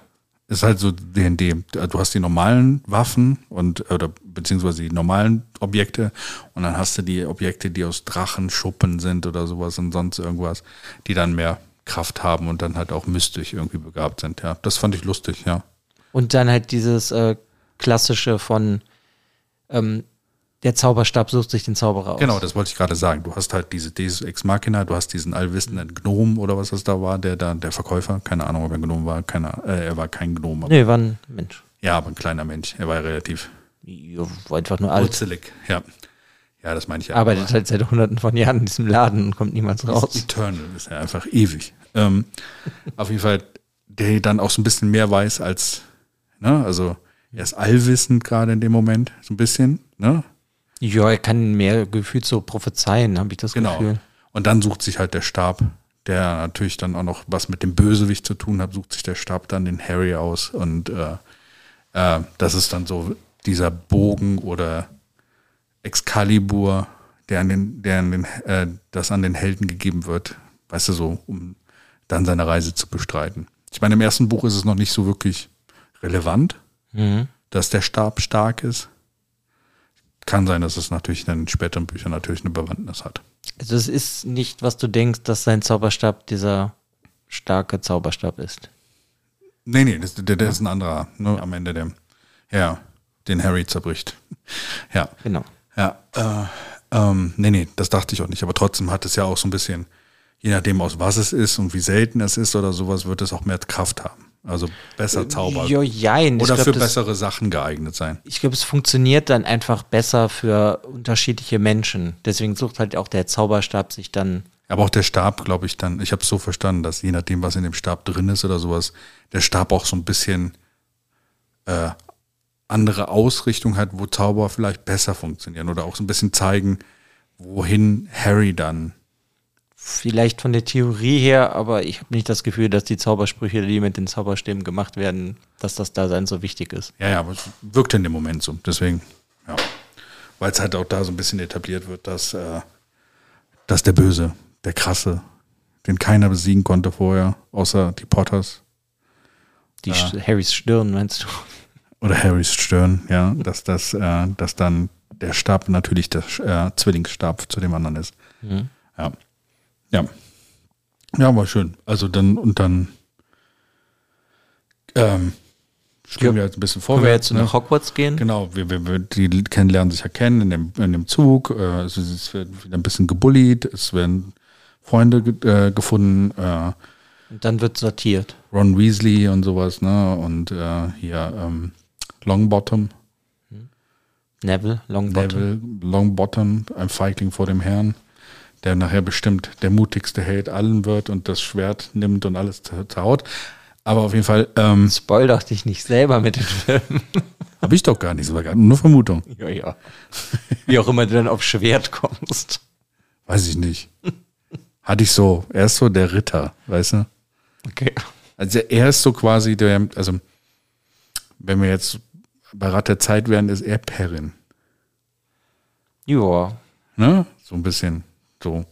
Ist halt so D&D. Du hast die normalen Waffen und oder beziehungsweise die normalen Objekte und dann hast du die Objekte, die aus Drachenschuppen sind oder sowas und sonst irgendwas, die dann mehr Kraft haben und dann halt auch mystisch irgendwie begabt sind. Ja, das fand ich lustig. Ja, Und dann halt dieses äh, klassische von ähm, der Zauberstab sucht sich den Zauberer aus. genau, das wollte ich gerade sagen. Du hast halt diese Deus Ex Machina, du hast diesen allwissenden Gnom oder was das da war, der da der Verkäufer, keine Ahnung, ob er ein Gnom war, keine, äh, er war kein Gnom, aber, Nee, war ein Mensch. ja, aber ein kleiner Mensch. Er war ja relativ Ja, war einfach nur alt. wurzelig. Ja, ja, das meine ich ja. Arbeitet halt seit hunderten von Jahren in diesem Laden und kommt niemals Ist raus. Eternal ist ja einfach ewig. Ähm, auf jeden Fall, der dann auch so ein bisschen mehr weiß als, ne, also er ist allwissend gerade in dem Moment, so ein bisschen, ne? Ja, er kann mehr gefühlt so prophezeien, habe ich das Genau. Gefühl. Und dann sucht sich halt der Stab, der natürlich dann auch noch was mit dem Bösewicht zu tun hat, sucht sich der Stab dann den Harry aus und äh, äh, das ist dann so dieser Bogen oder Excalibur, der an den, der an den, äh, das an den Helden gegeben wird, weißt du so, um dann seine Reise zu bestreiten. Ich meine, im ersten Buch ist es noch nicht so wirklich relevant, Mhm. dass der Stab stark ist. Kann sein, dass es natürlich in den späteren Büchern natürlich eine Bewandtnis hat. Also es ist nicht, was du denkst, dass sein Zauberstab dieser starke Zauberstab ist. Nee, nee, das, der, der ist ein anderer, ne, am Ende der, ja, den Harry zerbricht. Ja, Genau. Ja, äh, ähm, nee, nee, das dachte ich auch nicht, aber trotzdem hat es ja auch so ein bisschen, je nachdem aus was es ist und wie selten es ist oder sowas, wird es auch mehr Kraft haben. Also besser zaubern. Jo, jein. oder ich für glaub, das, bessere Sachen geeignet sein. Ich glaube, es funktioniert dann einfach besser für unterschiedliche Menschen. Deswegen sucht halt auch der Zauberstab sich dann. Aber auch der Stab, glaube ich, dann, ich habe es so verstanden, dass je nachdem, was in dem Stab drin ist oder sowas, der Stab auch so ein bisschen äh, andere Ausrichtung hat, wo Zauber vielleicht besser funktionieren oder auch so ein bisschen zeigen, wohin Harry dann. Vielleicht von der Theorie her, aber ich habe nicht das Gefühl, dass die Zaubersprüche, die mit den Zauberstäben gemacht werden, dass das Dasein so wichtig ist. Ja, ja, aber es wirkt in dem Moment so. Deswegen, ja. Weil es halt auch da so ein bisschen etabliert wird, dass, äh, dass der Böse, der Krasse, den keiner besiegen konnte vorher, außer die Potters, Die Sch- Harrys Stirn, meinst du? Oder Harrys Stirn, ja, dass das, äh, dass dann der Stab natürlich der äh, Zwillingsstab zu dem anderen ist. Mhm. Ja. Ja. Ja, war schön. Also dann und dann ähm, springen Ja. wir jetzt ein bisschen Wollen wir vorwärts. jetzt ne? nach Hogwarts gehen? Genau, wir, wir, wir, die kennenlernen sich ja kennen in dem, in dem Zug. Äh, es, ist- es wird wieder ein bisschen gebullied, es werden Freunde ge äh, gefunden, äh, Und dann wird sortiert. Ron Weasley und sowas, ne? Und äh, hier ähm, Longbottom, Neville, Longbottom. Neville Longbottom, ein Feigling vor dem Herrn, der nachher bestimmt der mutigste Held allen wird und das Schwert nimmt und alles zerhaut. Aber auf jeden Fall ähm, Spoil doch dich nicht selber mit den Filmen. habe ich doch gar nicht, das war gar nur Vermutung. ja, ja. Wie auch immer du dann auf Schwert kommst. Weiß ich nicht. Hatte ich so. Er ist so der Ritter, weißt du? Okay. Also er ist so quasi der, also wenn wir jetzt bei Rat der Zeit wären, ist er Perrin. Ja. Ne? So ein bisschen so.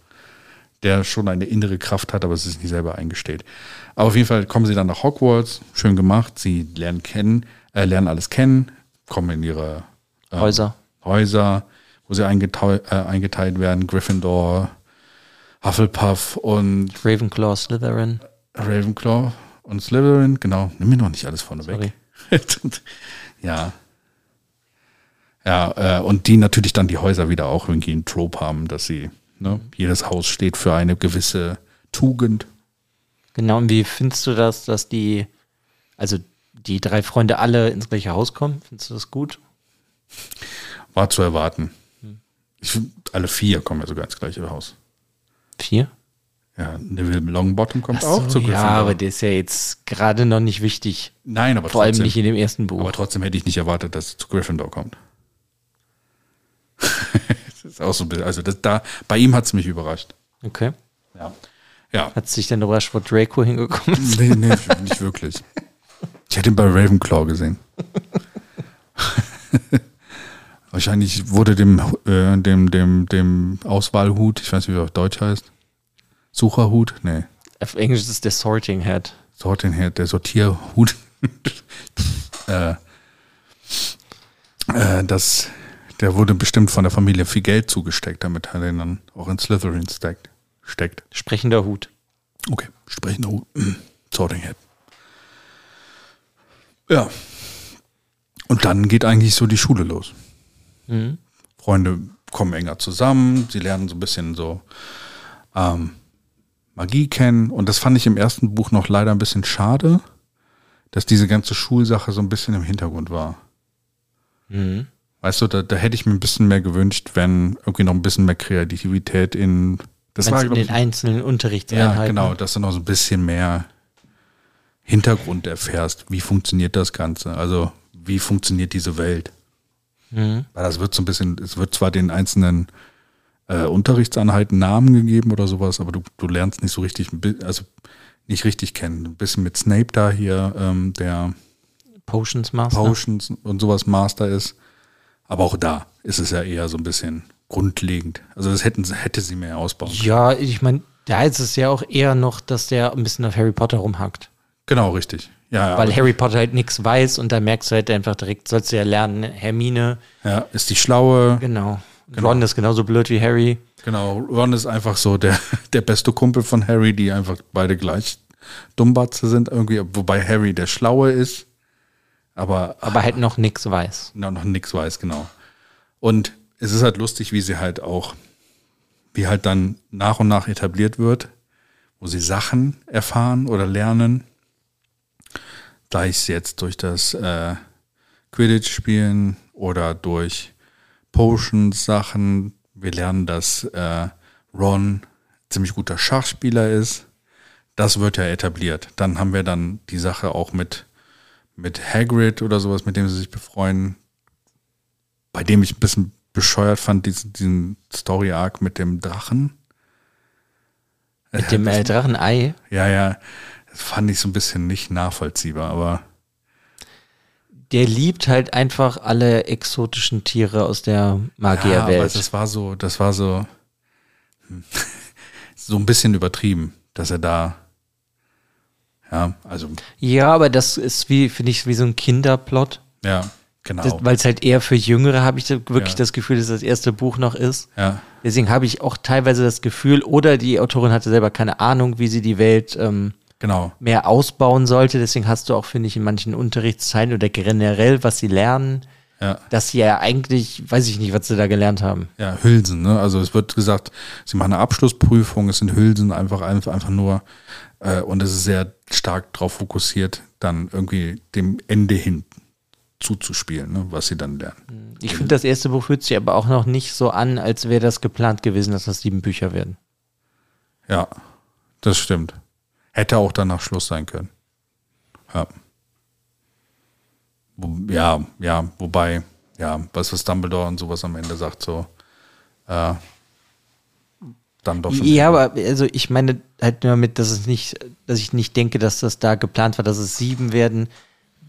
Der schon eine innere Kraft hat, aber es ist nicht selber eingesteht. Aber auf jeden Fall kommen sie dann nach Hogwarts, schön gemacht. Sie lernen kennen, äh, lernen alles kennen, kommen in ihre ähm, Häuser. Häuser, wo sie eingeteilt, äh, eingeteilt werden. Gryffindor, Hufflepuff und Ravenclaw, Slytherin. Ravenclaw und Slytherin, genau. Nimm mir noch nicht alles vorne Sorry. weg. ja. Ja, äh, und die natürlich dann die Häuser wieder auch irgendwie einen Trope haben, dass sie, ne, jedes Haus steht für eine gewisse Tugend. Genau, und wie findest du das, dass die, also die drei Freunde alle ins gleiche Haus kommen? Findest du das gut? War zu erwarten. Ich alle vier kommen ja sogar ins gleiche Haus. Vier? Ja, Neville Longbottom kommt Ach auch so, zu Ja, Gryffindor. aber der ist ja jetzt gerade noch nicht wichtig. Nein, aber Vor allem trotzdem, nicht in dem ersten Buch. aber trotzdem hätte ich nicht erwartet, dass es zu Gryffindor kommt. das ist auch so ein bisschen, also das, da, bei ihm hat es mich überrascht. Okay. Ja. Ja. Hat sich denn überrascht, wo Draco hingekommen ist? Nee, nee, nicht wirklich. Ich hätte ihn bei Ravenclaw gesehen. Wahrscheinlich wurde dem, äh, dem, dem, dem Auswahlhut, ich weiß nicht, wie er auf Deutsch heißt, Sucherhut? Nee. Auf Englisch ist es der Sorting Head. Sorting Head, der Sortierhut. äh, äh, das, der wurde bestimmt von der Familie viel Geld zugesteckt, damit er den dann auch in Slytherin steckt. steckt. Sprechender Hut. Okay, sprechender Hut. Sorting Head. Ja. Und dann geht eigentlich so die Schule los. Mhm. Freunde kommen enger zusammen, sie lernen so ein bisschen so ähm, Magie kennen. Und das fand ich im ersten Buch noch leider ein bisschen schade, dass diese ganze Schulsache so ein bisschen im Hintergrund war. Mhm. Weißt du, da, da hätte ich mir ein bisschen mehr gewünscht, wenn irgendwie noch ein bisschen mehr Kreativität in das Meinst war, in ich, den einzelnen Unterrichtseinheiten. ja, genau, dass du noch so ein bisschen mehr Hintergrund erfährst. Wie funktioniert das Ganze? Also, wie funktioniert diese Welt? Mhm. Weil das wird so ein bisschen, es wird zwar den einzelnen äh, Unterrichtseinheiten Namen gegeben oder sowas, aber du, du lernst nicht so richtig, also nicht richtig kennen. Ein bisschen mit Snape da hier, ähm, der Potions Master. Potions und sowas Master ist. Aber auch da ist es ja eher so ein bisschen grundlegend. Also das hätten, hätte sie mehr ausbauen können. Ja, ich meine, da ist es ja auch eher noch, dass der ein bisschen auf Harry Potter rumhackt. Genau, richtig. Ja, Weil Harry Potter halt nichts weiß und da merkst du halt einfach direkt, sollst du ja lernen, Hermine, ja, ist die schlaue, genau. Ron ist genauso blöd wie Harry. Genau, Ron ist einfach so der, der beste Kumpel von Harry, die einfach beide gleich Dummbatze sind irgendwie, wobei Harry der Schlaue ist, aber, aber halt noch nichts weiß. noch, noch nichts weiß, genau. Und es ist halt lustig, wie sie halt auch, wie halt dann nach und nach etabliert wird, wo sie Sachen erfahren oder lernen, sei es jetzt durch das äh, Quidditch-Spielen oder durch Potions-Sachen. Wir lernen, dass äh, Ron ziemlich guter Schachspieler ist. Das wird ja etabliert. Dann haben wir dann die Sache auch mit, mit Hagrid oder sowas, mit dem sie sich befreuen, bei dem ich ein bisschen bescheuert fand, diesen, diesen Story-Arc mit dem Drachen. Mit dem äh, Drachenei. Ja, ja, das fand ich so ein bisschen nicht nachvollziehbar, aber Der liebt halt einfach alle exotischen Tiere aus der ja, Magierwelt. das war so, das war so, hm, so ein bisschen übertrieben, dass er da, ja, also, Ja, aber das ist wie, finde ich, wie so ein Kinderplot. ja, genau, Weil es halt eher für Jüngere, habe ich wirklich Ja. das Gefühl, dass das erste Buch noch ist. ja, Deswegen habe ich auch teilweise das Gefühl, oder die Autorin hatte selber keine Ahnung, wie sie die Welt ähm, genau, mehr ausbauen sollte. Deswegen hast du auch, finde ich, in manchen Unterrichtsteilen oder generell, was sie lernen, ja. dass sie ja eigentlich, weiß ich nicht, was sie da gelernt haben. Ja, Hülsen, ne? Also es wird gesagt, sie machen eine Abschlussprüfung, es sind Hülsen einfach einfach, einfach nur äh, und es ist sehr stark darauf fokussiert, dann irgendwie dem Ende hin zuzuspielen, ne? was sie dann lernen. Ich finde, das erste Buch fühlt sich aber auch noch nicht so an, als wäre das geplant gewesen, dass das sieben Bücher werden. Ja, das stimmt. Hätte auch danach Schluss sein können. Ja. Ja, ja, wobei, ja, was was Dumbledore und sowas am Ende sagt, so äh, dann doch schon. Ja, aber also ich meine halt nur mit, dass es nicht, dass ich nicht denke, dass das da geplant war, dass es sieben werden,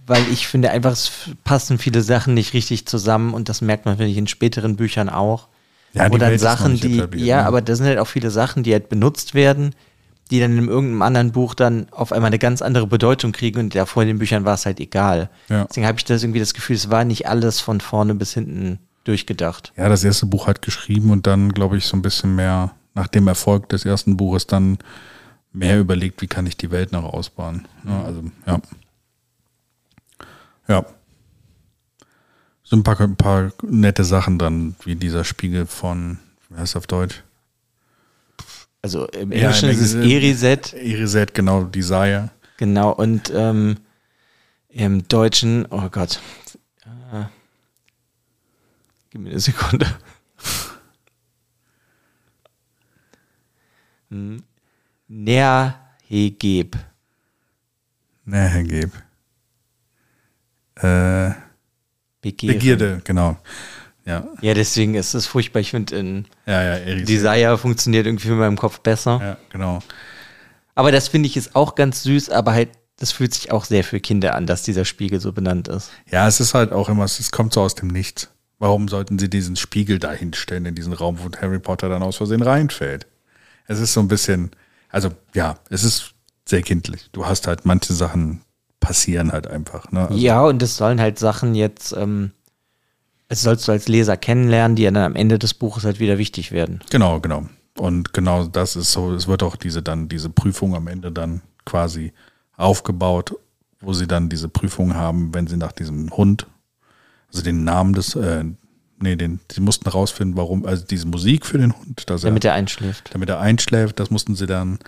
weil ich finde einfach, es passen viele Sachen nicht richtig zusammen und das merkt man, finde ich, in späteren Büchern auch. Ja, ist noch Sachen, die, ja, ne? aber das sind halt auch viele Sachen, die halt benutzt werden, die dann in irgendeinem anderen Buch dann auf einmal eine ganz andere Bedeutung kriegen und davor in den Büchern war es halt egal. Ja. Deswegen habe ich das irgendwie das Gefühl, es war nicht alles von vorne bis hinten durchgedacht. Ja, das erste Buch hat geschrieben und dann, glaube ich, so ein bisschen mehr nach dem Erfolg des ersten Buches dann mehr überlegt, wie kann ich die Welt noch ausbauen. Ja, also, ja. Ja. So ein paar, ein paar nette Sachen dann, wie dieser Spiegel von, wie heißt es auf Deutsch? Also im Ja, Englischen im ist es Englischen- Eriset. Iriset, genau, Desire. Genau, und ähm, im Deutschen, oh Gott. Äh, gib mir eine Sekunde. Hm. Nerhegeb. Ne, Herr Geb. Äh, Begehren. Begierde, genau. Ja, Ja, deswegen ist es furchtbar. Ich finde, in ja, ja, Iriset. Desire funktioniert irgendwie in meinem Kopf besser. Ja, genau. Aber das finde ich ist auch ganz süß, aber halt das fühlt sich auch sehr für Kinder an, dass dieser Spiegel so benannt ist. Ja, es ist halt auch immer, es kommt so aus dem Nichts. Warum sollten sie diesen Spiegel da hinstellen in diesen Raum, wo Harry Potter dann aus Versehen reinfällt? Es ist so ein bisschen, also ja, es ist sehr kindlich. Du hast halt manche Sachen passieren halt einfach. Ne? Also, ja, und es sollen halt Sachen jetzt, ähm, es sollst du als Leser kennenlernen, die ja dann am Ende des Buches halt wieder wichtig werden. Genau, genau. Und genau das ist so, es wird auch diese dann, diese Prüfung am Ende dann quasi aufgebaut, wo sie dann diese Prüfung haben, wenn sie nach diesem Hund, also den Namen des, äh, nee, den, sie mussten rausfinden, warum, also diese Musik für den Hund, dass Damit er, er einschläft. damit er einschläft, das mussten sie dann.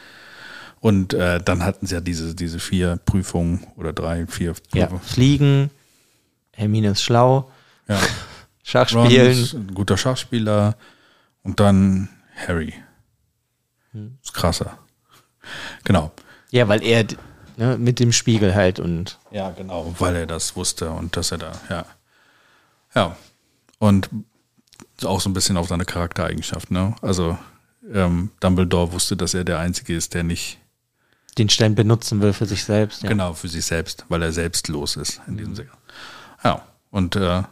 Und äh, dann hatten sie ja diese, diese vier Prüfungen oder drei, vier Ja, Prüfungen. fliegen, Hermine ist schlau, Ja. Schach Ron ist ein guter Schachspieler und dann Harry. Hm. Ist krasser. Genau. Ja, weil er ne, mit dem Spiegel halt und Ja, genau, weil er das wusste und dass er da, ja. Ja. Und auch so ein bisschen auf seine Charaktereigenschaft, ne? Also ähm, Dumbledore wusste, dass er der Einzige ist, der nicht den Stein benutzen will für sich selbst. Ja. genau für sich selbst, weil er selbstlos ist in diesem Sinne. Ja. Und äh,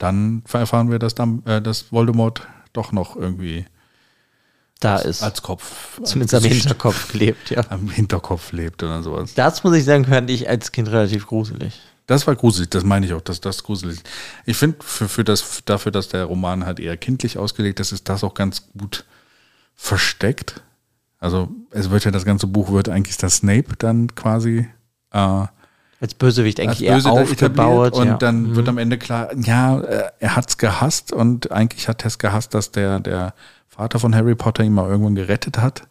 dann erfahren wir, dass, Dum äh, dass Voldemort doch noch irgendwie Da ist. als Kopf zumindest am Hinterkopf gelebt, ja. am Hinterkopf lebt oder sowas. Das muss ich sagen, fand ich als Kind relativ gruselig. Das war gruselig, das meine ich auch, dass das gruselig ist. Ich finde, für, für das, dafür, dass der Roman halt eher kindlich ausgelegt ist, ist das auch ganz gut versteckt. Also es wird ja, das ganze Buch wird eigentlich das Snape dann quasi äh, Als Bösewicht als eigentlich eher böse da aufgebaut. und ja. dann Mhm. wird am Ende klar, ja, äh, er hat's gehasst und eigentlich hat er es gehasst, dass der, der Vater von Harry Potter ihn mal irgendwann gerettet hat.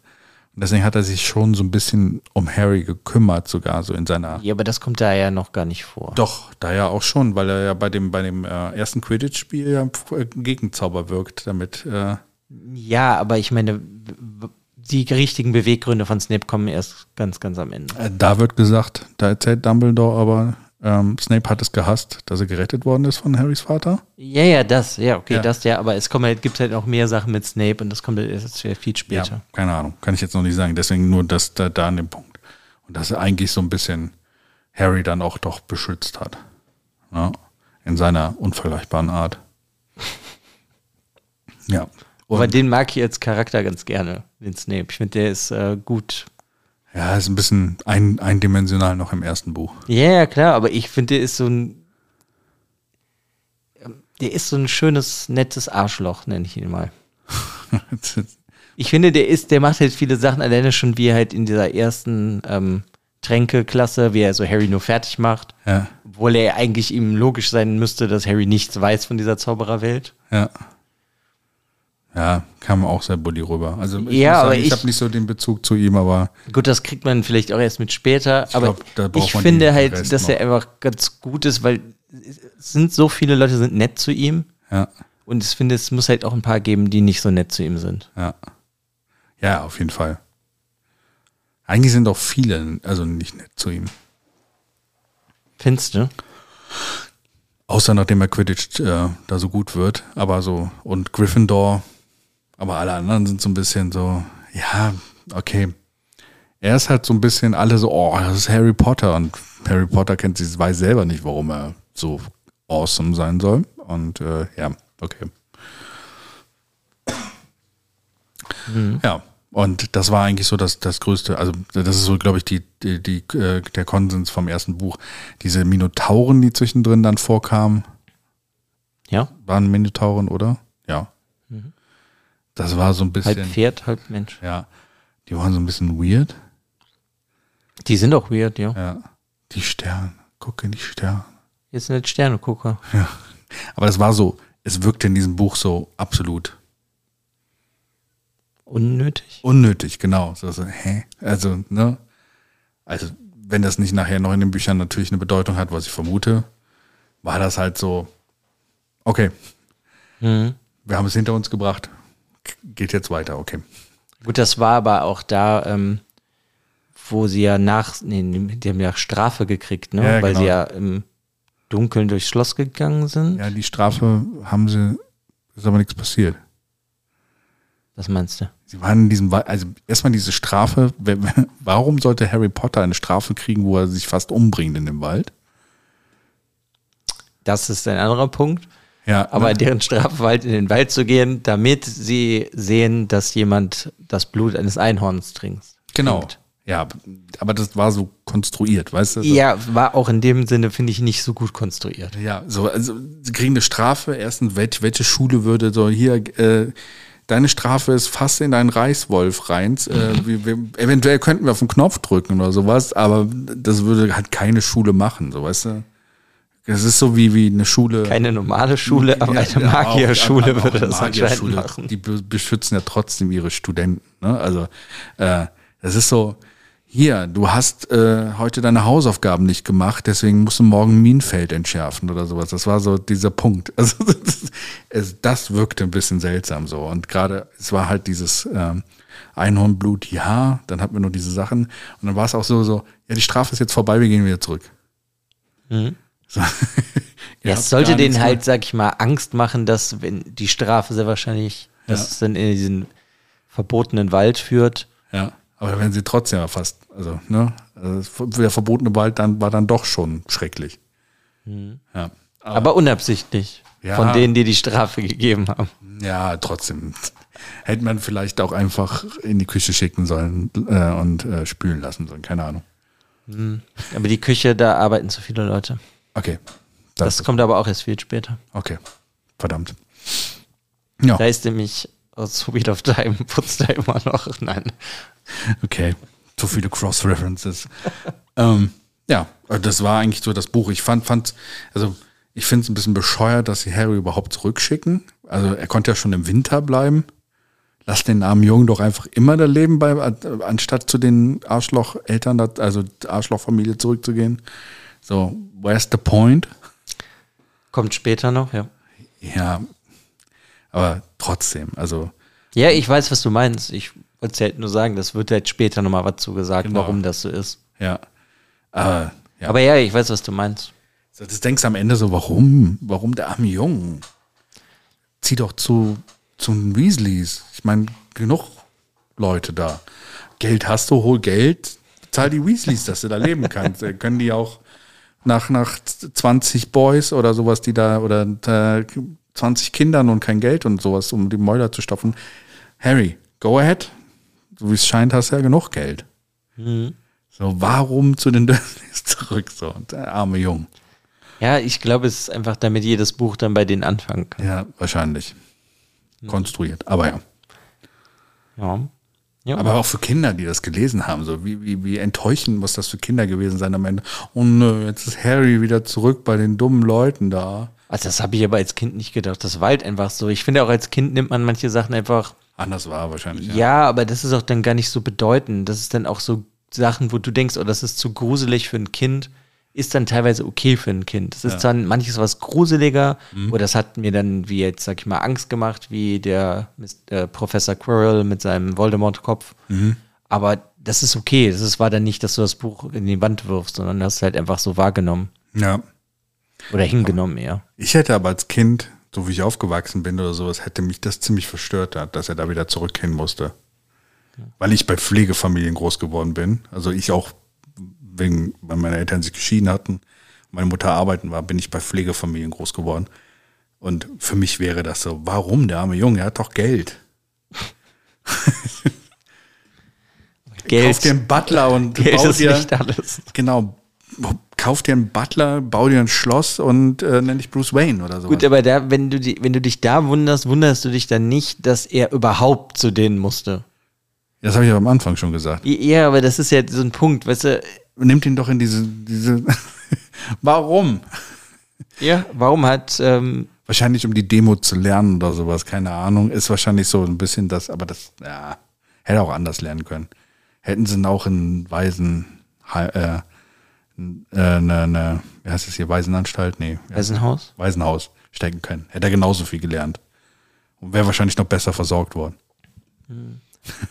Und deswegen hat er sich schon so ein bisschen um Harry gekümmert, sogar so in seiner ja, aber das kommt da ja noch gar nicht vor. doch, da ja auch schon, weil er ja bei dem, bei dem äh, ersten Quidditch-Spiel ja äh, Gegenzauber wirkt, damit, äh, Ja, aber ich meine, die richtigen Beweggründe von Snape kommen erst ganz, ganz am Ende. äh, da wird gesagt, da erzählt Dumbledore aber, ähm, Snape hat es gehasst, dass er gerettet worden ist von Harrys Vater. Ja, ja, das, ja, okay, Ja. das ja, aber es kommen halt, gibt halt noch mehr Sachen mit Snape und das kommt halt erst viel später. Ja, keine Ahnung, kann ich jetzt noch nicht sagen, deswegen nur das da, da an dem Punkt. Und dass er eigentlich so ein bisschen Harry dann auch doch beschützt hat. Ja, in seiner unvergleichbaren Art. Ja. Und, den mag ich als Charakter ganz gerne, den Snape. Ich finde, der ist äh, gut. ja, ist ein bisschen ein, eindimensional noch im ersten Buch. Ja, ja, klar, aber ich finde, der ist so ein. ähm, Der ist so ein schönes, nettes Arschloch, nenne ich ihn mal. Ich finde, der ist, der macht halt viele Sachen alleine schon, wie er halt in dieser ersten ähm, Tränkeklasse, wie er so Harry nur fertig macht. ja. Obwohl er eigentlich ihm logisch sein müsste, dass Harry nichts weiß von dieser Zaubererwelt. Ja. Ja, kam auch sehr bully rüber. Also ich Ja, sagen, ich, ich- habe nicht so den Bezug zu ihm, aber Gut, das kriegt man vielleicht auch erst mit später, Ich aber glaub, ich finde halt, Rest dass er einfach ganz gut ist, weil es sind so viele Leute sind nett zu ihm ja, und ich finde, es muss halt auch ein paar geben, die nicht so nett zu ihm sind. ja. Ja, auf jeden Fall. Eigentlich sind auch viele, also nicht nett zu ihm. Findest du? Außer nachdem er Quidditch äh, da so gut wird, aber so, und Gryffindor, aber alle anderen sind so ein bisschen so, ja, okay. Er ist halt so ein bisschen alle so, oh, das ist Harry Potter und Harry Potter kennt sich, weiß selber nicht, warum er so awesome sein soll. Und äh, ja, okay. Ja, und das war eigentlich so das, das Größte, also das ist so, glaube ich, die, die, die, äh, der Konsens vom ersten Buch. Diese Minotauren, die zwischendrin dann vorkamen, Ja? waren Minotauren, oder? Ja. Das war so ein bisschen, Halb Pferd, halb Mensch. ja, die waren so ein bisschen weird. Die sind auch weird, ja. Ja. Die Sterne, gucke in die Sterne. Jetzt sind halt Sternegucker. Ja. Aber es war so, es wirkte in diesem Buch so absolut Unnötig. unnötig, genau. So, so, hä? Also, ne? Also, wenn das nicht nachher noch in den Büchern natürlich eine Bedeutung hat, was ich vermute, war das halt so, okay, Mhm. wir haben es hinter uns gebracht, geht jetzt weiter, okay. Gut, das war aber auch da, ähm, wo sie ja nach, nee, die haben ja Strafe gekriegt, ne? Ja, Weil genau. sie ja im Dunkeln durchs Schloss gegangen sind. Ja, die Strafe haben sie, ist aber nichts passiert. Was meinst du? Sie waren in diesem Wald, also erstmal diese Strafe. Warum sollte Harry Potter eine Strafe kriegen, wo er sich fast umbringt in dem Wald? Das ist ein anderer Punkt. Ja, Aber ne? deren Strafe war halt in den Wald zu gehen, damit sie sehen, dass jemand das Blut eines Einhorns trinkt. genau. Ja, aber das war so konstruiert, weißt du? Ja, war auch in dem Sinne, finde ich, nicht so gut konstruiert. Ja, so, also sie kriegen eine Strafe. Erstens, welche, welche Schule würde so hier, äh, deine Strafe ist fast in deinen Reißwolf rein. Äh, wir, wir, eventuell könnten wir auf den Knopf drücken oder sowas, aber das würde halt keine Schule machen, so weißt du? Das ist so wie, wie eine Schule. Keine normale Schule, aber eine Magierschule auch- würde das anscheinend machen. Die be- beschützen ja trotzdem ihre Studenten. Ne? Also äh, das ist so, hier, du hast äh, heute deine Hausaufgaben nicht gemacht, deswegen musst du morgen Minenfeld entschärfen oder sowas. Das war so dieser Punkt. Also das, das wirkte ein bisschen seltsam so. Und gerade, es war halt dieses ähm, Einhornblut, ja, dann hatten wir noch diese Sachen. Und dann war es auch so, so, ja, die Strafe ist jetzt vorbei, wir gehen wieder zurück. So. Ja, es sollte denen halt, sag ich mal, Angst machen, dass wenn die Strafe sehr wahrscheinlich, dass Ja. es dann in diesen verbotenen Wald führt. Ja, aber wenn sie trotzdem erfasst, also, ne, also der verbotene Wald dann war dann doch schon schrecklich. Ja, Aber unabsichtlich. Ja. Von denen, die die Strafe gegeben haben. ja, trotzdem hätte man vielleicht auch einfach in die Küche schicken sollen äh, und äh, spülen lassen sollen, keine Ahnung. Aber die Küche, da arbeiten zu viele Leute. Okay, Das, das, kommt aber auch erst viel später. okay, verdammt. Ja, Da ist nämlich aus Wheel of Time putzt er immer noch. Nein. okay, zu viele Cross-References. ähm, ja, also das war eigentlich so das Buch. Ich fand, fand, also ich finde es ein bisschen bescheuert, dass sie Harry überhaupt zurückschicken. Also er konnte ja schon im Winter bleiben. Lass den armen Jungen doch einfach immer da leben, bei, anstatt zu den Arschloch-Eltern, also Arschloch-Familie zurückzugehen. So, where's the point? Kommt später noch, ja. Ja, aber trotzdem, also Ja, ich weiß, was du meinst. Ich wollte es halt nur sagen, das wird halt später nochmal was zu gesagt, Genau. warum das so ist. ja. Aber, ja. Aber ja, ich weiß, was du meinst. So, Das denkst du am Ende so, warum? Warum der arme Junge? Zieh doch zu, zu den Weasleys. Ich meine, genug Leute da. Geld hast du, hol Geld, zahl die Weasleys, dass du da leben kannst. Können die auch nach, nach 20 Boys oder sowas, die da, oder äh, 20 Kindern und kein Geld und sowas, um die Mäuler zu stopfen. Harry, go ahead. So wie es scheint, hast du ja genug Geld. So, warum zu den Dursleys zurück? So, der arme Junge. Ja, ich glaube, es ist einfach, damit jedes Buch dann bei denen anfangen kann. Ja, wahrscheinlich. Konstruiert. Aber ja. Ja. Ja. Aber auch für Kinder, die das gelesen haben, so wie, wie, wie enttäuschend muss das für Kinder gewesen sein am Ende. Oh nö, jetzt ist Harry wieder zurück bei den dummen Leuten da. also das habe ich aber als Kind nicht gedacht. Das war halt einfach so. Ich finde auch als Kind nimmt man manche Sachen einfach, Anders war wahrscheinlich. ja. aber das ist auch dann gar nicht so bedeutend. Das ist dann auch so Sachen, wo du denkst, oh, das ist zu gruselig für ein Kind, ist dann teilweise okay für ein Kind. Das ist dann manches was gruseliger, Mhm. oder das hat mir dann, wie jetzt, sag ich mal, Angst gemacht, wie der äh, Professor Quirrell mit seinem Voldemort-Kopf. Mhm. Aber das ist okay. Das ist, war dann nicht, dass du das Buch in die Wand wirfst, sondern hast halt einfach so wahrgenommen. ja. Oder hingenommen eher. Ich hätte aber als Kind, so wie ich aufgewachsen bin oder sowas, hätte mich das ziemlich verstört, hat, dass er da wieder zurückgehen musste. Weil ich bei Pflegefamilien groß geworden bin. Also ich auch, wegen, weil meine Eltern sich geschieden hatten, meine Mutter arbeiten war, bin ich bei Pflegefamilien groß geworden. Und für mich wäre das so, warum der arme Junge, er hat doch Geld. Geld, Kauf dir einen Butler und Geld bau ist dir, nicht alles. genau, kauf dir einen Butler, bau dir ein Schloss und äh, nenn dich Bruce Wayne oder so. Gut, aber da, wenn du, die, wenn du dich da wunderst, wunderst du dich dann nicht, dass er überhaupt zu denen musste. Das habe ich aber am Anfang schon gesagt. Ja, aber das ist ja so ein Punkt, weißt du, Nimmt ihn doch in diese, diese. Warum? ja, warum hat, ähm, Wahrscheinlich um die Demo zu lernen oder sowas, keine Ahnung. Ist wahrscheinlich so ein bisschen das, aber das, ja, hätte auch anders lernen können. Hätten sie ihn auch in Waisen, äh, äh, ne, ne, wie heißt es hier, Waisenanstalt? Nee. Waisenhaus? Waisenhaus stecken können. Hätte er genauso viel gelernt. Und wäre wahrscheinlich noch besser versorgt worden.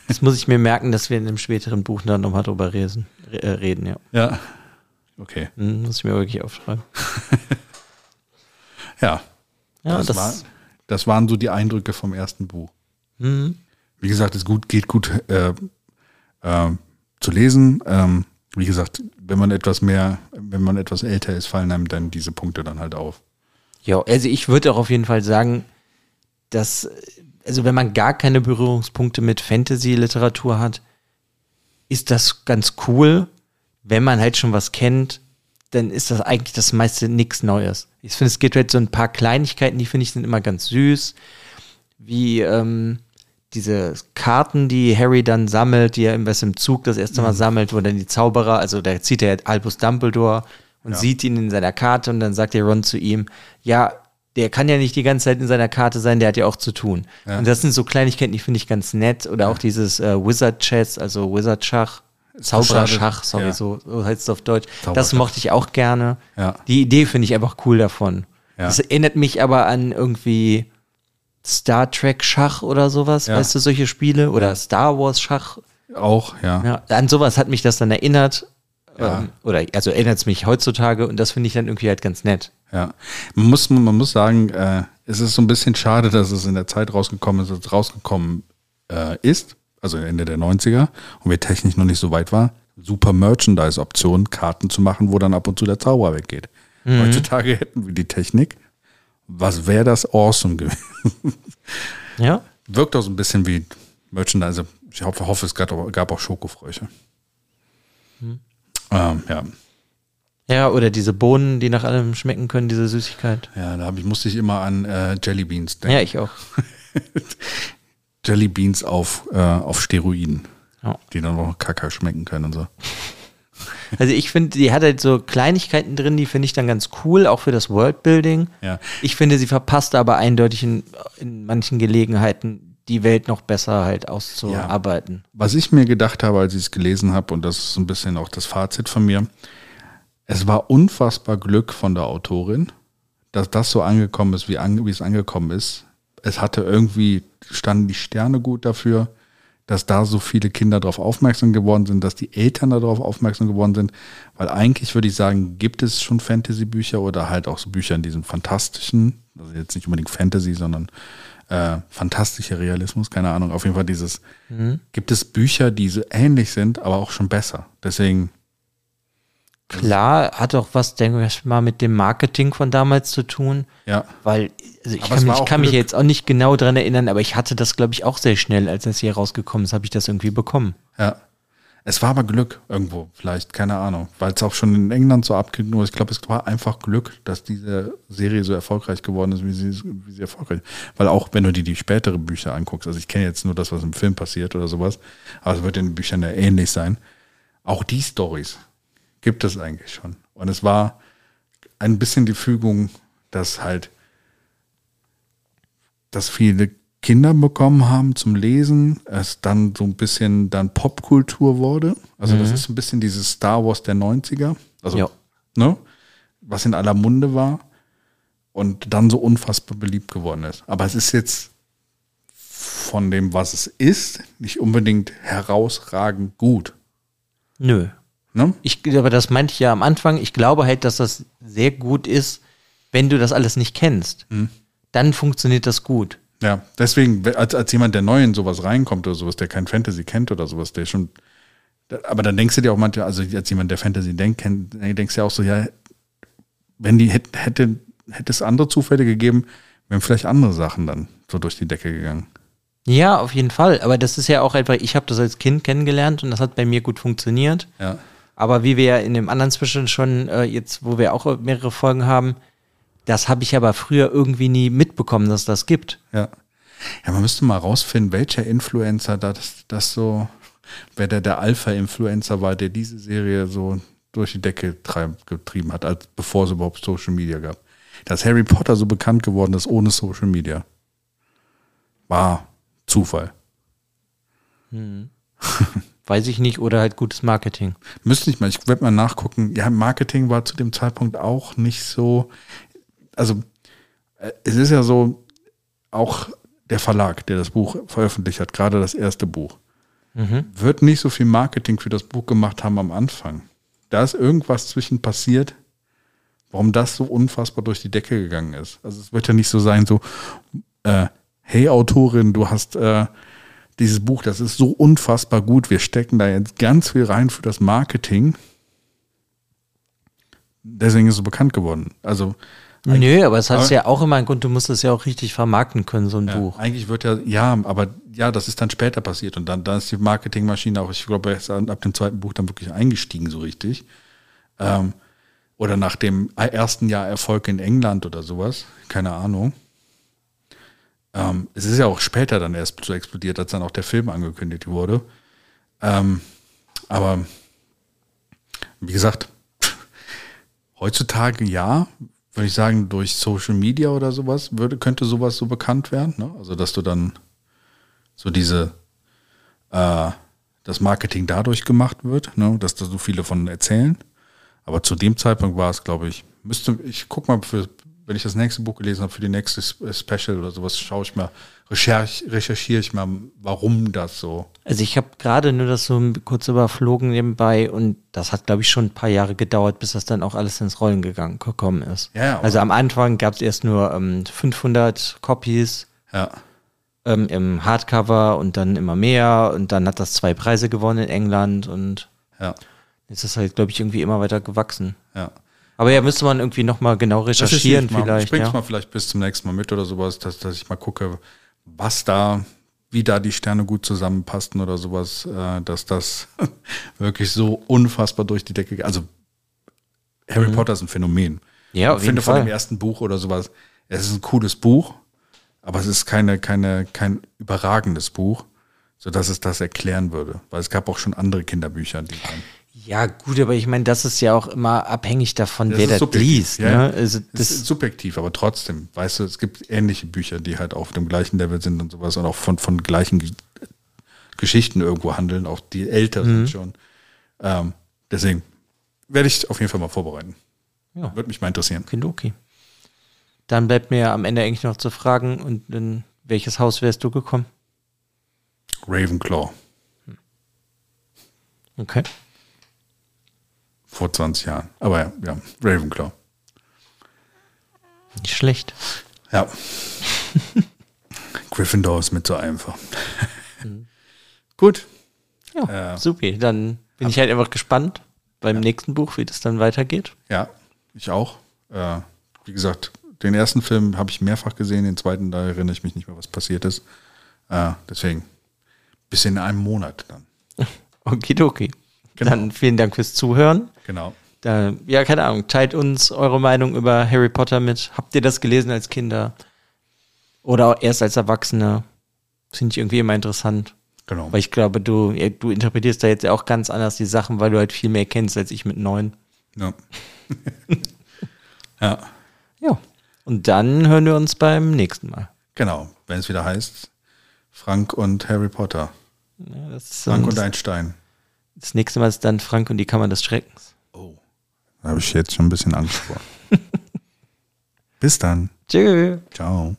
Das muss ich mir merken, dass wir in einem späteren Buch dann nochmal drüber reden, äh, reden, ja. Ja. Okay. Hm, muss ich mir wirklich aufschreiben. Ja. Ja, das, das, war, das waren so die Eindrücke vom ersten Buch. Mhm. Wie gesagt, es gut, geht gut äh, äh, zu lesen. Ähm, wie gesagt, wenn man etwas mehr, wenn man etwas älter ist, fallen einem dann diese Punkte dann halt auf. Ja, also ich würde auch auf jeden Fall sagen, dass, also wenn man gar keine Berührungspunkte mit Fantasy-Literatur hat, ist das ganz cool. Wenn man halt schon was kennt, dann ist das eigentlich das meiste nichts Neues. Ich finde, es gibt halt so ein paar Kleinigkeiten, die finde ich sind immer ganz süß. Wie ähm, diese Karten, die Harry dann sammelt, die er im, im Zug das erste Mal mhm. sammelt, wo dann die Zauberer, also da zieht er Albus Dumbledore und ja. sieht ihn in seiner Karte und dann sagt der Ron zu ihm, ja, der kann ja nicht die ganze Zeit in seiner Karte sein, der hat ja auch zu tun. Ja. Und das sind so Kleinigkeiten, die finde ich ganz nett. Oder ja. auch dieses äh, Wizard Chess, also Wizard Schach, Zauberer Schach, sorry, ja. so, heißt es auf Deutsch. Das mochte ich auch gerne. Die Idee finde ich einfach cool davon. Das erinnert mich aber an irgendwie Star Trek Schach oder sowas, weißt du, solche Spiele? Oder Star Wars Schach. Auch, ja. An sowas hat mich das dann erinnert. Ähm, oder also erinnert es mich heutzutage und das finde ich dann irgendwie halt ganz nett. Ja, man muss, man muss sagen, äh, es ist so ein bisschen schade, dass es in der Zeit rausgekommen ist, als es rausgekommen äh, ist, also Ende der 90er und wir technisch noch nicht so weit war, super Merchandise-Optionen, Karten zu machen, wo dann ab und zu der Zauber weggeht. Mhm. Heutzutage hätten wir die Technik. Was wäre das awesome gewesen? Ja. Wirkt auch so ein bisschen wie Merchandise. Ich hoffe, hoffe es gab auch Schokofröche. Mhm. Ähm, ja. Ja, oder diese Bohnen, die nach allem schmecken können, diese Süßigkeit. Ja, da ich, musste ich immer an äh, Jelly Beans denken. Ja, ich auch. Jelly Beans auf, äh, auf Steroiden, ja. die dann auch Kacke schmecken können und so. Also ich finde, die hat halt so Kleinigkeiten drin, die finde ich dann ganz cool, auch für das Worldbuilding. Ja. Ich finde, sie verpasst aber eindeutig in, in manchen Gelegenheiten die Welt noch besser halt auszuarbeiten. Ja. Was ich mir gedacht habe, als ich es gelesen habe, und das ist so ein bisschen auch das Fazit von mir, es war unfassbar Glück von der Autorin, dass das so angekommen ist, wie, an, wie es angekommen ist. Es hatte irgendwie, standen die Sterne gut dafür, dass da so viele Kinder darauf aufmerksam geworden sind, dass die Eltern darauf aufmerksam geworden sind. Weil eigentlich würde ich sagen, gibt es schon Fantasy-Bücher oder halt auch so Bücher in diesem fantastischen, also jetzt nicht unbedingt Fantasy, sondern äh, fantastischer Realismus, keine Ahnung. Auf jeden Fall dieses, mhm. gibt es Bücher, die so ähnlich sind, aber auch schon besser. Deswegen Klar, hat auch was, denke ich mal, mit dem Marketing von damals zu tun. Ja. Weil, also ich aber kann, mich, ich kann mich jetzt auch nicht genau dran erinnern, aber ich hatte das, glaube ich, auch sehr schnell, als das hier rausgekommen ist, habe ich das irgendwie bekommen. Ja. Es war aber Glück irgendwo, vielleicht, keine Ahnung, weil es auch schon in England so abging. Nur ich glaube, es war einfach Glück, dass diese Serie so erfolgreich geworden ist, wie sie, wie sie erfolgreich ist. Weil auch, wenn du dir die spätere Bücher anguckst, also ich kenne jetzt nur das, was im Film passiert oder sowas, aber es wird in den Büchern ja ähnlich sein. Auch die Stories gibt es eigentlich schon. Und es war ein bisschen die Fügung, dass halt, dass viele Kinder bekommen haben zum Lesen, es dann so ein bisschen dann Popkultur wurde. Also mhm. das ist ein bisschen dieses Star Wars der 90er. Also, ja. ne? Was in aller Munde war und dann so unfassbar beliebt geworden ist. Aber es ist jetzt von dem, was es ist, nicht unbedingt herausragend gut. Nö. Ne? Ich, aber das meinte ich ja am Anfang. Ich glaube halt, dass das sehr gut ist, wenn du das alles nicht kennst. Mhm. Dann funktioniert das gut. Ja, deswegen, als, als jemand, der neu in sowas reinkommt oder sowas, der kein Fantasy kennt oder sowas, der schon. Aber dann denkst du dir auch manchmal, also als jemand, der Fantasy denkt, kennt, denkst du ja auch so, ja, wenn die hätte, hätte, hätte es andere Zufälle gegeben, wären vielleicht andere Sachen dann so durch die Decke gegangen. Ja, auf jeden Fall. Aber das ist ja auch einfach, ich habe das als Kind kennengelernt und das hat bei mir gut funktioniert. Ja. Aber wie wir ja in dem anderen Zwischen schon äh, jetzt, wo wir auch mehrere Folgen haben, das habe ich aber früher irgendwie nie mitbekommen, dass das gibt. Ja. Ja, man müsste mal rausfinden, welcher Influencer das, das so, wer der, der Alpha-Influencer war, der diese Serie so durch die Decke getrieben hat, als bevor es überhaupt Social Media gab. Dass Harry Potter so bekannt geworden ist ohne Social Media. War Zufall. Hm. Weiß ich nicht, oder halt gutes Marketing. Müsste ich mal, ich werde mal nachgucken. Ja, Marketing war zu dem Zeitpunkt auch nicht so. Also, äh, es ist ja so, auch der Verlag, der das Buch veröffentlicht hat, gerade das erste Buch, mhm. wird nicht so viel Marketing für das Buch gemacht haben am Anfang. Da ist irgendwas zwischen passiert, warum das so unfassbar durch die Decke gegangen ist. Also es wird ja nicht so sein, so, äh, hey Autorin, du hast äh, dieses Buch, das ist so unfassbar gut. Wir stecken da jetzt ganz viel rein für das Marketing. Deswegen ist es so bekannt geworden. Also Nö, aber es hat aber- ja auch immer einen Grund, du musst es ja auch richtig vermarkten können, so ein Ja, Buch. Eigentlich wird ja, ja, aber ja, das ist dann später passiert und dann, dann ist die Marketingmaschine auch, ich glaube, ab dem zweiten Buch dann wirklich eingestiegen, so richtig. Ähm, oder nach dem ersten Jahr Erfolg in England oder sowas, keine Ahnung. Ähm, es ist ja auch später dann erst so explodiert, als dann auch der Film angekündigt wurde. Ähm, aber wie gesagt, heutzutage ja, würde ich sagen, durch Social Media oder sowas würde, könnte sowas so bekannt werden. Ne? Also, dass du dann so diese, äh, das Marketing dadurch gemacht wird, ne? dass da so viele von erzählen. Aber zu dem Zeitpunkt war es, glaube ich, müsste, ich guck mal, für, wenn ich das nächste Buch gelesen habe, für die nächste Sp- Special oder sowas, schaue ich mal, recherch, recherchiere ich mal, warum das so. Also ich habe gerade nur das so kurz überflogen nebenbei und das hat, glaube ich, schon ein paar Jahre gedauert, bis das dann auch alles ins Rollen gegangen gekommen ist. Ja, also am Anfang gab es erst nur ähm, 500 Copies Ja, ähm, im Hardcover und dann immer mehr und dann hat das zwei Preise gewonnen in England und ja, jetzt ist halt, glaube ich, irgendwie immer weiter gewachsen. ja. Aber ja, müsste man irgendwie noch mal genau recherchieren ich vielleicht. Ich bring's Ja. mal vielleicht bis zum nächsten Mal mit oder sowas, dass, dass ich mal gucke, was da, wie da die Sterne gut zusammenpassten oder sowas, äh, dass das wirklich so unfassbar durch die Decke geht. Also Harry Potter ist ein Phänomen. Mhm. Ja, auf ich finde jeden von Fall. dem ersten Buch oder sowas, es ist ein cooles Buch, aber es ist keine, keine, kein überragendes Buch, sodass es das erklären würde. Weil es gab auch schon andere Kinderbücher, die dann Ja, gut, aber ich meine, das ist ja auch immer abhängig davon, wer ist das subjektiv, liest. ja, Ne? Also Das das, ist subjektiv, aber trotzdem, weißt du, es gibt ähnliche Bücher, die halt auf dem gleichen Level sind und sowas und auch von, von gleichen Ge- Geschichten irgendwo handeln, auch die älter Mhm. sind schon. Ähm, deswegen werde ich auf jeden Fall mal vorbereiten. Ja. Würde mich mal interessieren. Kidoki. Dann bleibt mir am Ende eigentlich noch zu fragen, und in welches Haus wärst du gekommen? Ravenclaw Okay. Vor 20 Jahren. Aber ja, ja Ravenclaw. Nicht schlecht. Ja. Gryffindor ist mit so einfach. Gut. Ja, Ja. supi. Dann bin ich halt einfach gespannt beim nächsten Buch, wie das dann weitergeht. Ja, ich auch. Äh, wie gesagt, den ersten Film habe ich mehrfach gesehen, den zweiten, da erinnere ich mich nicht mehr, was passiert ist. Äh, deswegen, bis in einem Monat dann. Okidoki. Genau. Dann vielen Dank fürs Zuhören. Genau. Da, ja, keine Ahnung, teilt uns eure Meinung über Harry Potter mit. Habt ihr das gelesen als Kinder? Oder auch erst als Erwachsener? Finde ich irgendwie immer interessant. Genau. Weil ich glaube, du, du interpretierst da jetzt auch ganz anders die Sachen, weil du halt viel mehr kennst als ich mit neun. Ja. ja, Ja. Und dann hören wir uns beim nächsten Mal. genau. Wenn es wieder heißt, Frank und Harry Potter. Ja, Frank und ein Stein. Das nächste Mal ist dann Frank und die Kammer des Schreckens. Oh. Da habe ich jetzt schon ein bisschen Angst vor. Bis dann. Tschüss. Ciao.